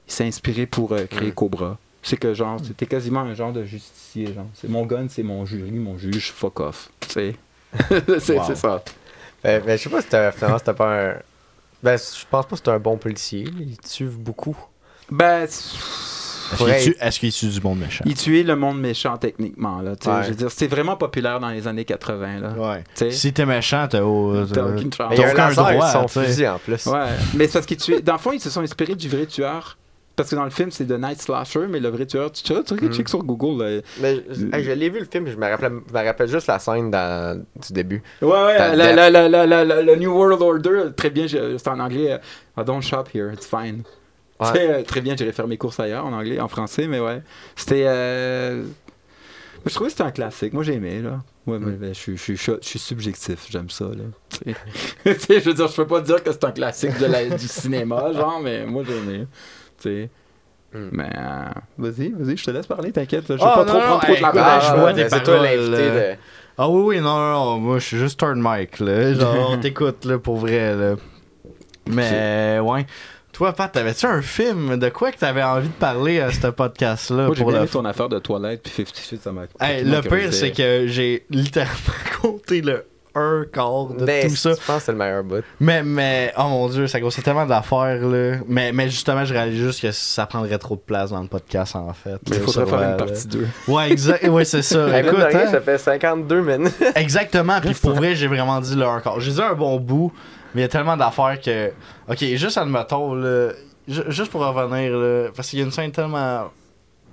il s'est inspiré pour euh, créer Cobra. C'est que genre, c'était quasiment un genre de justicier. Genre. C'est mon gun, c'est mon jury, mon juge, fuck off. Tu sais? c'est, Wow. ça. Ben, ben, je sais pas si finalement c'était pas un. Ben, je pense pas que c'était un bon policier. Il tue beaucoup. Ben, Est-ce qu'il tue, est-ce qu'il tue du monde méchant? il tuait le monde méchant techniquement. Là, tu. Ouais. Je veux dire, c'est vraiment populaire dans les années 80. Là. Ouais. Tu. Si t'es méchant, t'as un aucun laser droit, sur son tu sais. fusil en plus. Ouais, mais c'est parce qu'ils tuaient. Dans le fond, ils se sont inspirés du vrai tueur. Parce que dans le film, c'est The Night Slasher, mais le vrai tueur, tu tu tu Mm. check sur Google. là. Mais je, l'ai vu le film, je me rappelle, je me rappelle juste la scène dans- du début. Ouais, ouais, la- le la- la- la- la- la- le New World Order, très bien, c'est en anglais. euh, I don't shop here, it's fine. Ouais. Tu sais, euh, très bien, j'irai faire mes courses ailleurs en anglais, en français, mais ouais. C'était. euh, Je trouvais que c'était un classique. Moi, j'aimais, là. Ouais, mais ben, je suis- je suis je suis subjectif, j'aime ça, là. Je veux dire, je peux pas dire que c'est un classique de la- du cinéma, genre, mais moi, j'aimais. Tu sais. Mm. Mais euh, vas-y, vas-y, je te laisse parler, t'inquiète. Je vais Ah, pas non, trop non, prendre trop de la parole. je Ah, vois ouais, des ben, c'est toi paroles, l'invité de. Ah oui, oui, non, non, non, moi je suis juste turn mic, là. Genre, on t'écoute, là, pour vrai, là. Mais, ouais. Toi, Pat, t'avais-tu un film? De quoi que t'avais envie de parler à ce podcast-là Moi, j'ai bien le ton affaire de toilette, puis 50 Shades, ça m'a. Hey, le pire, c'est que j'ai littéralement compté le un quart de Ben, tout ça. Je pense que c'est le meilleur bout. Mais, mais, oh mon dieu, ça grossait tellement d'affaires, là. Mais, mais justement, je réalise juste que ça prendrait trop de place dans le podcast, en fait. Mais il faudrait faire une partie 2. là. Ouais, exact. Ouais, c'est ça. Écoute, hein. ça fait 52 minutes. Exactement, puis pour vrai, j'ai vraiment dit le un quart. J'ai dit un bon bout, mais il y a tellement d'affaires que. Ok, juste admettons, là, ju- juste pour revenir, là, parce qu'il y a une scène tellement.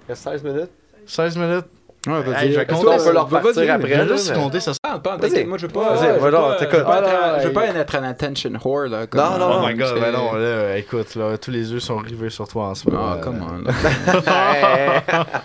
Il reste 16 minutes? 16 minutes. Ouais, Hey, je vais compter ça. peut leur Vas-y, vas-y. après? Je vais juste compter ça. Ah, pas, Vas-y. moi je veux pas. Vas-y, moi, non, t'écoutes. je veux pas être- un attention whore là. comme- Non, non, Oh my god, ben non, là, écoute, là, tous les yeux sont rivés sur toi en ce moment. Ah, on. là.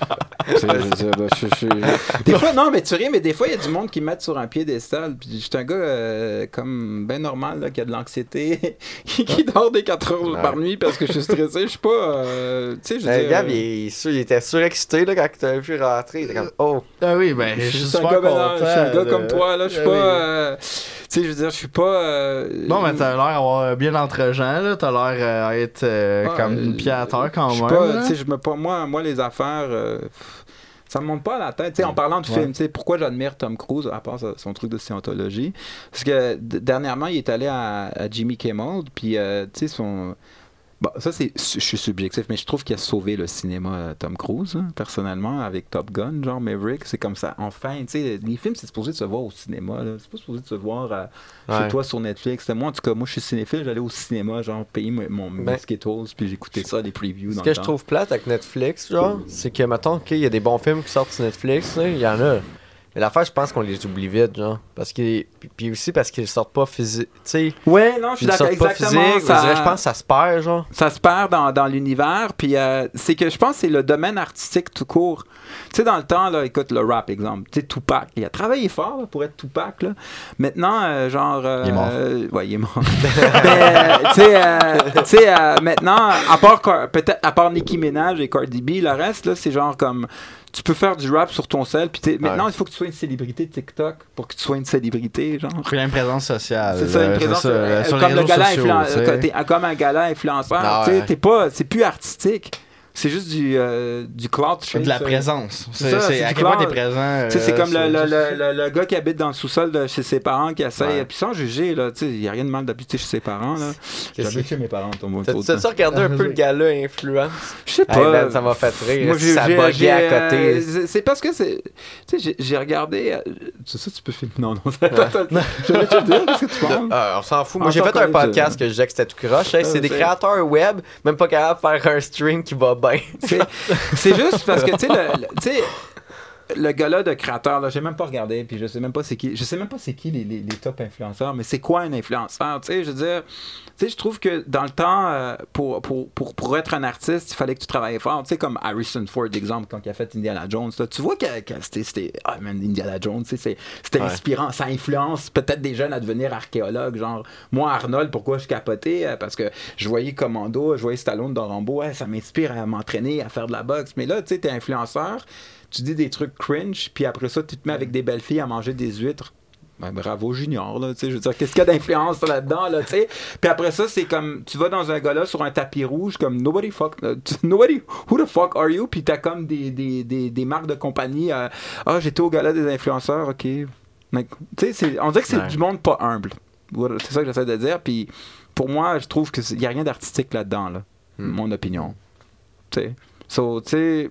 Tu sais, je veux dire, je- je- Des fois, non, mais tu ris, mais des fois, il y a du monde qui me met sur un piédestal. Puis je suis un gars euh, comme ben normal, là, qui a de l'anxiété, qui dort des 4 heures Ouais. par nuit parce que je suis stressé. Je suis pas. euh, tu sais, je veux Le dire, gars, euh, il, est sûr- il était surexcité là, quand t'as vu rentrer. Il était comme, oh, Ah oui, ben, Je suis un super gars, content. ben, je suis un gars de- comme toi, là. Je suis Ah pas. oui. euh, tu sais, je veux dire, je suis pas. euh, Non, mais t'as l'air d'avoir bien entre-gens, là. T'as l'air euh, à être euh, Ouais, comme une à terre quand même. pas, je me pas, moi, moi, les affaires, euh, ça me monte pas à la tête. Tu sais, en parlant de Ouais. film, tu sais, pourquoi j'admire Tom Cruise, à part son truc de scientologie, parce que dernièrement, il est allé à, à Jimmy Kimmel, puis, euh, tu sais, son... Bon, ça, c'est, je suis subjectif, mais je trouve qu'il a sauvé le cinéma, euh, Tom Cruise, hein, personnellement, avec Top Gun, genre Maverick, c'est comme ça. Enfin, tu sais, les films, c'est supposé de se voir au cinéma, là. C'est pas supposé de se voir euh, chez toi sur Netflix. Moi, en tout cas, moi, je suis cinéphile, j'allais au cinéma, genre, payer mon, Ben, Skittles, puis j'écoutais ça, les previews Ce dans que le je temps. trouve plate avec Netflix, genre, c'est que, mettons, OK, il y a des bons films qui sortent sur Netflix, il y en a. Mais l'affaire, je pense qu'on les oublie vite, genre. Parce qu'ils. Puis, aussi parce qu'ils sortent pas physique. Tu sais, Ouais, non, je suis ils d'accord, sortent pas exactement. physique. ça, Je pense que ça se perd, genre. ça se perd dans, dans l'univers, puis euh, c'est que je pense que c'est le domaine artistique tout court. Tu sais, dans le temps, là, écoute, le rap, exemple, tu sais, Tupac, il a travaillé fort là, pour être Tupac, là. Maintenant, euh, genre... euh, Il est mort. euh, ouais, il est mort. Mais, euh, tu sais, euh, tu sais, euh, maintenant, à part, peut-être, à part Nicki Minaj et Cardi B, le reste, là, c'est genre comme... Tu peux faire du rap sur ton sel, puis t'es- maintenant, il faut que tu sois une célébrité TikTok pour que tu sois une célébrité, genre. Il y a une présence sociale. C'est ça, une présence. ça, euh, sur les comme, le réseaux gala sociaux, influen- euh, t'es comme un gala influenceur. Ah ouais. pas, c'est plus artistique. C'est juste du, euh, du cloud chase. de la euh. présence. C'est à quel point t'es présent. Sais, c'est euh, comme le, le, le, le- le gars qui habite dans le sous-sol de chez ses parents qui essaye, Ouais. puis sans juger, là, tu sais, il n'y a rien de mal d'habiter chez ses parents, J'habite chez mes parents, ton mot. T'as- T'as-tu regardé un peu le gala influence? Je sais Hey, pas. man, ça m'a fait rire. Moi, j'ai, ça buguait à euh, côté. c'est- c'est parce que c'est. Tu sais, j'ai, regardé. euh, C'est ça, tu peux filmer. Non, non. Attends, attends. Je vais te dire, qu'est-ce que tu parles? Ah, on s'en fout. Moi, j'ai fait un podcast que je disais que c'était tout croche. Hey, Ah, c'est des créateurs web, même pas capables de faire un stream qui va c'est juste parce que, tu sais, le- gars-là de créateur, là, j'ai même pas regardé, puis je sais même pas c'est qui. Je sais même pas c'est qui les, les, les top influenceurs, mais c'est quoi un influenceur? Tu sais, je veux dire, tu sais, je trouve que dans le temps, euh, pour, pour, pour, pour être un artiste, il fallait que tu travailles fort. Tu sais, comme Harrison Ford, exemple, quand il a fait Indiana Jones, là, tu vois que, c'était. Ah, man, Indiana Jones, tu sais, c'est- c'était Ouais. inspirant. Ça influence peut-être des jeunes à devenir archéologues. Genre, moi, Arnold, pourquoi je capotais? Euh, Parce que je voyais Commando, je voyais Stallone dans Rambo, ouais, ça m'inspire à m'entraîner, à faire de la boxe. Mais là, tu sais, t'es influenceur, tu dis des trucs cringe, puis après ça, tu te mets avec des belles filles à manger des huîtres. Ben, bravo Junior, là, tu sais, je veux dire, qu'est-ce qu'il y a d'influence là-dedans, là, tu sais? Puis après ça, c'est comme, tu vas dans un gars-là sur un tapis rouge, comme, nobody fuck, euh, nobody, who the fuck are you? Puis t'as comme des, des, des, des marques de compagnie, euh, ah, j'étais au gala des influenceurs, ok. Tu sais, on dirait que c'est Ouais. du monde pas humble. C'est ça que j'essaie de dire, puis pour moi, je trouve qu'il n'y a rien d'artistique là-dedans, là, Hmm. mon opinion. Tu sais, so, tu sais,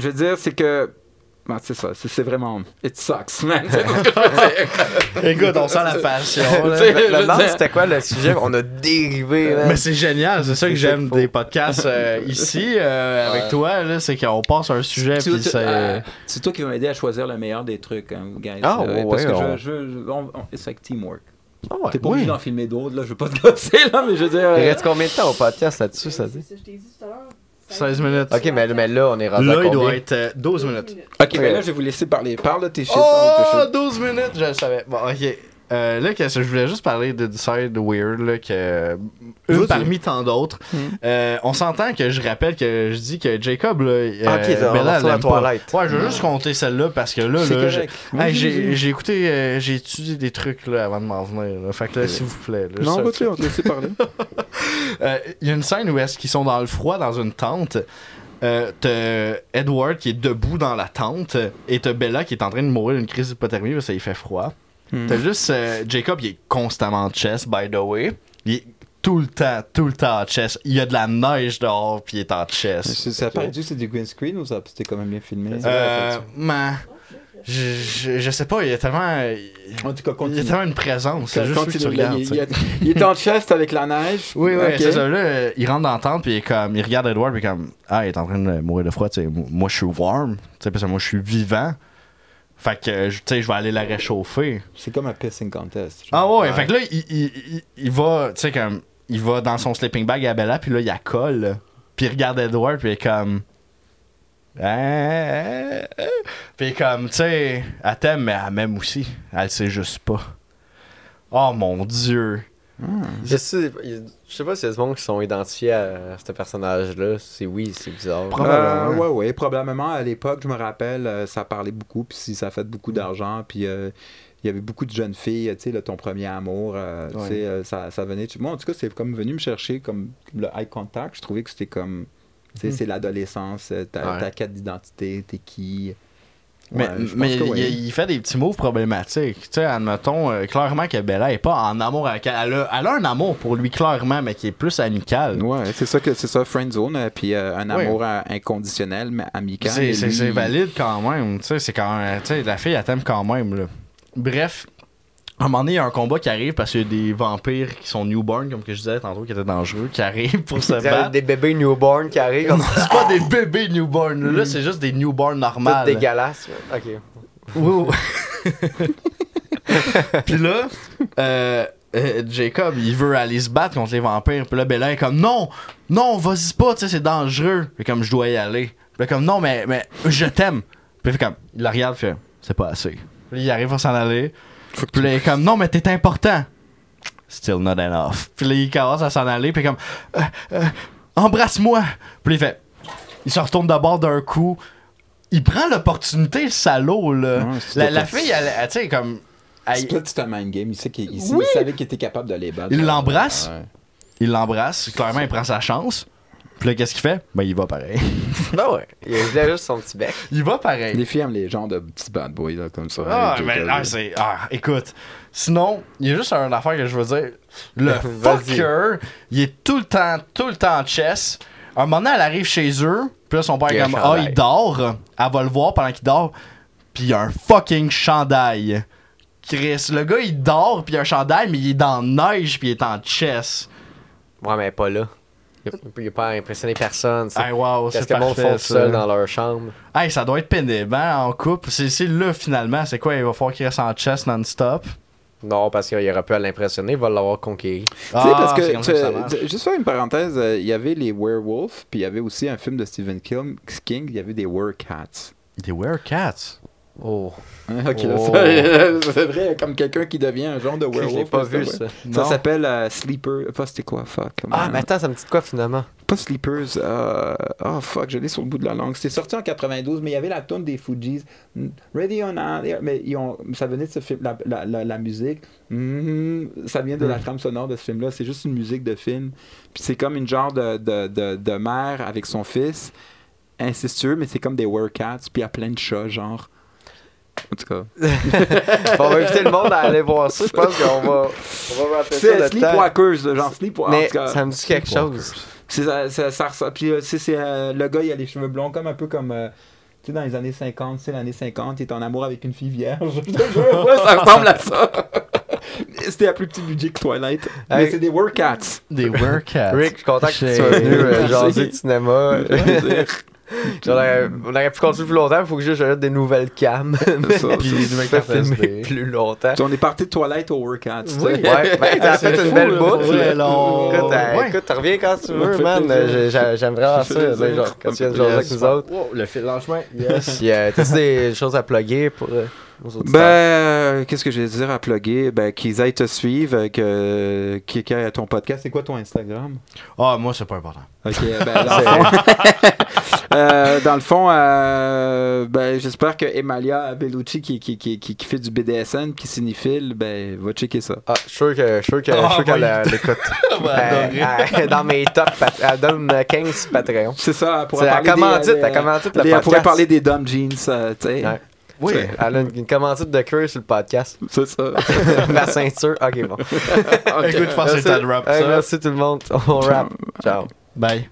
je veux dire, c'est que, ben, c'est ça, c'est c'est vraiment, it sucks, man. C'est. Écoute, on sent la passion. là. Dire- c'était quoi le sujet? On a dérivé. man. Mais c'est génial, c'est ça que C'est j'aime des podcasts euh, ici euh, avec Ouais. toi, là, c'est qu'on passe un sujet c'est. euh, C'est toi qui vas m'aider à choisir le meilleur des trucs, hein, guys. Ah, ouais, parce que on- je, je, je- on, on- it's like teamwork. Ah ouais. T'es pas oui. obligé d'en filmer d'autres, là. Je veux pas te gosser, là, mais je veux dire. Il reste combien de temps au podcast là-dessus, ça dit? C'est je t'ai dit tout à l'heure. 16 minutes. Ok, mais, mais là, on est rendu Là, à il combien? doit être euh, 12 minutes. Ok, Ouais. là, je vais vous laisser parler. Parle de tes shit. Oh, parle tes shit. 12 minutes, je le savais. Bon, ok. Euh, là, que je voulais juste parler de Decide Weird, là, que une Vas-y. parmi tant d'autres. Mhm. Euh, on s'entend que je rappelle que je dis que Jacob, là, euh, Ah, Bella, elle la. Twilight. Ouais, je veux juste compter celle-là parce que là, là, j'ai-. Hey, écouté, euh, j'ai étudié des trucs là, avant de m'en venir. là. Fait que là, s'il vous plaît. là, Non, ça- vas-y, on te laisse parler. Euh, Il y a une scène où est-ce qu'ils sont dans le froid dans une tente. Euh, t'as Edward qui est debout dans la tente et t'as Bella qui est en train de mourir d'une crise d'hypothermie parce lui fait froid. Hmm. T'as juste euh, Jacob qui est constamment en chess, by the way. Il est tout le temps, tout le temps en chess. Il y a de la neige dehors puis il est en chess. Ça ça paraît que c'est du green screen ou ça c'était quand même bien filmé? Euh, man, je, je, je sais pas, il y a tellement. En tout cas, Il y a tellement une présence. C'est juste Continue, que tu regardes. il, il- il est en chest avec la neige. Oui, oui, c'est ça. Là, euh, il rentre dans la tente, puis il, est comme, il regarde Edward, puis comme, ah, il est en train de mourir de froid, tu sais. Moi, je suis warm, tu sais, parce que moi, je suis vivant. Fait que, euh, je- tu sais, je vais aller la réchauffer. C'est comme un pissing contest. genre. Ah ouais, fait que là, il, il, il, il va, tu sais, comme, il va dans son sleeping bag à Bella, puis là, il la colle. Puis il regarde Edward, puis il est comme. Ah, ah, ah. Puis il est comme, tu sais, elle t'aime, mais elle m'aime aussi. Elle le sait juste pas. Oh mon dieu. Je sais, je sais pas s'il y a des gens qui sont identifiés à ce personnage-là. C'est oui, c'est bizarre. Pro- Euh, Probablement. ouais, ouais, probablement. À l'époque, je me rappelle, euh, ça parlait beaucoup, puis si ça a fait beaucoup d'argent, puis euh, il y avait beaucoup de jeunes filles, tu sais, là, ton premier amour, euh, tu Ouais. sais, euh, ça, ça venait. Moi, en tout cas, c'est comme venu me chercher comme le eye contact. Je trouvais que c'était comme, tu sais, Mhm. c'est l'adolescence, ta, Ouais. ta quête d'identité, t'es qui. Mais, Ouais, mais que il, fait des petits moves problématiques. Tu sais, admettons euh, clairement que Bella est pas en amour avec elle. Elle a, elle a un amour pour lui, clairement, mais qui est plus amical. Ouais, c'est ça que c'est ça, friend zone, euh, puis euh, un amour euh, inconditionnel, mais amical. C'est lui, valide quand même. Tu sais, c'est quand même. Tu sais, la fille, elle t'aime quand même. Là. Bref, à un moment donné, il y a un combat qui arrive parce qu'il y a des vampires qui sont newborn, comme que je disais tantôt, qui étaient dangereux, qui arrivent pour se battre. des bébés newborn qui arrivent. Non, c'est pas des bébés newborn. Là, c'est juste des newborn normales. dégueulasse. Ok. Oui, oui. Puis là, euh, euh, Jacob, il veut aller se battre contre les vampires. Puis là, Bella est comme non, non, vas-y pas, tu sais, c'est dangereux. Puis comme je dois y aller. Puis là, comme non, mais, mais je t'aime. Puis il fait comme, il la regarde, fait c'est pas assez. Puis il arrive à s'en aller. Puis là, il est comme non, mais t'es important. Still not enough. Puis là, il commence à s'en aller. Puis comme Euh, euh, embrasse-moi. Puis il fait, il se retourne d'abord d'un coup. Il prend l'opportunité, le salaud, là. Ouais, la, fille, elle, elle, tu sais, comme. elle- C'est pas un mind game. Il, sait qu'il, il, Oui. il savait qu'il était capable de les battre. Il l'embrasse. Ouais. il l'embrasse. Clairement, il prend sa chance. Puis là, qu'est-ce qu'il fait? Ben, il va pareil. Ben ouais. Il voulait juste son petit bec. il va pareil. Les filles aiment les genres de petits bad boys là, comme ça. Ah, mais Jacob, ah, là. c'est. Ah, écoute. Sinon, il y a juste une affaire que je veux dire. Le fucker, il est tout le temps, tout le temps en chess. Un moment donné, elle arrive chez eux. Puis là, son père est a comme Ah, il dort. Elle va le voir pendant qu'il dort. Puis il y a un fucking chandail. Chris, le gars, il dort. Puis il y a un chandail, mais il est dans la neige. Puis il est en chess. Ouais, mais pas là. Il n'a pas impressionné personne. c'est- Hey, wow, que le monde font seul dans leur chambre? Hey, ça doit être pénible, hein, en couple. C'est c'est là, finalement, c'est quoi? Il va falloir qu'il reste en chest non-stop? Non, parce qu'il aurait pu à l'impressionner, il va l'avoir conquéri. Tu sais, parce Ah, c'est que, tu- tu- juste faire une parenthèse, euh, il y avait les werewolves, puis il y avait aussi un film de Stephen King, King, il y avait des werecats. Des werecats. Oh, ok, Oh. ça- c'est vrai, comme quelqu'un qui devient un genre de je l'ai werewolf. pas là, vu, ça. Ça s'appelle euh, Sleeper. Pas c'était quoi, fuck. Ah, mais attends, ça me dit quoi, finalement? Pas Sleepers. euh, Oh fuck, je l'ai sur le bout de la langue. C'était sorti en 92, mais il y avait la tune des Fujis. Mm, Ready not. yeah, Mais ils ont... ça venait de ce film, la, la, la, la musique. mm, ça vient de la trame sonore de ce film-là. C'est juste une musique de film. Puis c'est comme une genre de, de, de, de mère avec son fils. Incestueux, mais c'est comme des werecats. Puis il y a plein de chats, genre. En tout cas. On va inviter le monde à aller voir ça. Je pense qu'on va, on va rappeler ça C'est. Sleepwalkers, genre Sleepwalkers. Mais en tout cas. ça me dit quelque chose. C'est ça, ça, ça ressemble- Puis euh, c'est, euh, le gars, il a les cheveux blonds, comme un peu comme. euh, tu sais, dans les années 50, c'est l'année 50, il est en amour avec une fille vierge. Ouais, ça ressemble à ça. C'était à plus petit budget que Twilight. Mais Hey. c'est des Workcats. Des werecats. Rick, je suis content que tu sois venu euh, jaser de cinéma. on, aurait, on aurait pu continuer plus longtemps, il faut que juste j'achète des nouvelles cams. C'est ça. Puis des nouvelles Pas cartes filmer SD. plus longtemps. Puis on est parti de Twilight aux Workcats. tu sais. Ouais, ben, t'as Ah, fait une fou, belle boucle. Écoute, euh, Ouais. écoute, reviens quand tu veux, man. J'aime vraiment Ça là, genre, quand tu viens de jaser avec nous autres. Wow, le fil lâchement. Yes. Puis, euh, t'as-tu des choses à plugger pour euh? Ben, euh, qu'est-ce que j'ai à dire à plugger? Ben, qu'ils aillent te suivre, euh, que, qu'ils aillent à ton podcast. C'est quoi ton Instagram? Ah, moi, c'est pas important. Ok, ben, dans le fond, Euh, dans le fond, euh, ben, j'espère que Emalia Bellucci, qui, qui, qui, qui, qui fait du BDSM, qui cinéphile, ben, va checker ça. Ah, je suis sûr que- je suis sûr que- je suis sûr qu'elle oui. euh, l'écoute. va Euh, adorer. euh, dans mes tops, elle donne euh, 15 Patreon. C'est ça, elle pourrait parler commandite, des, la commandite, le des- elle pourrait parler des dumb jeans, euh, tu sais. Ouais. Oui. Elle a une, une commandite de cuir sur le podcast. C'est ça. La ceinture. Ok, bon. Écoute, je pense que c'est le Hey, ça. merci tout le monde. On rap. Ciao. Bye.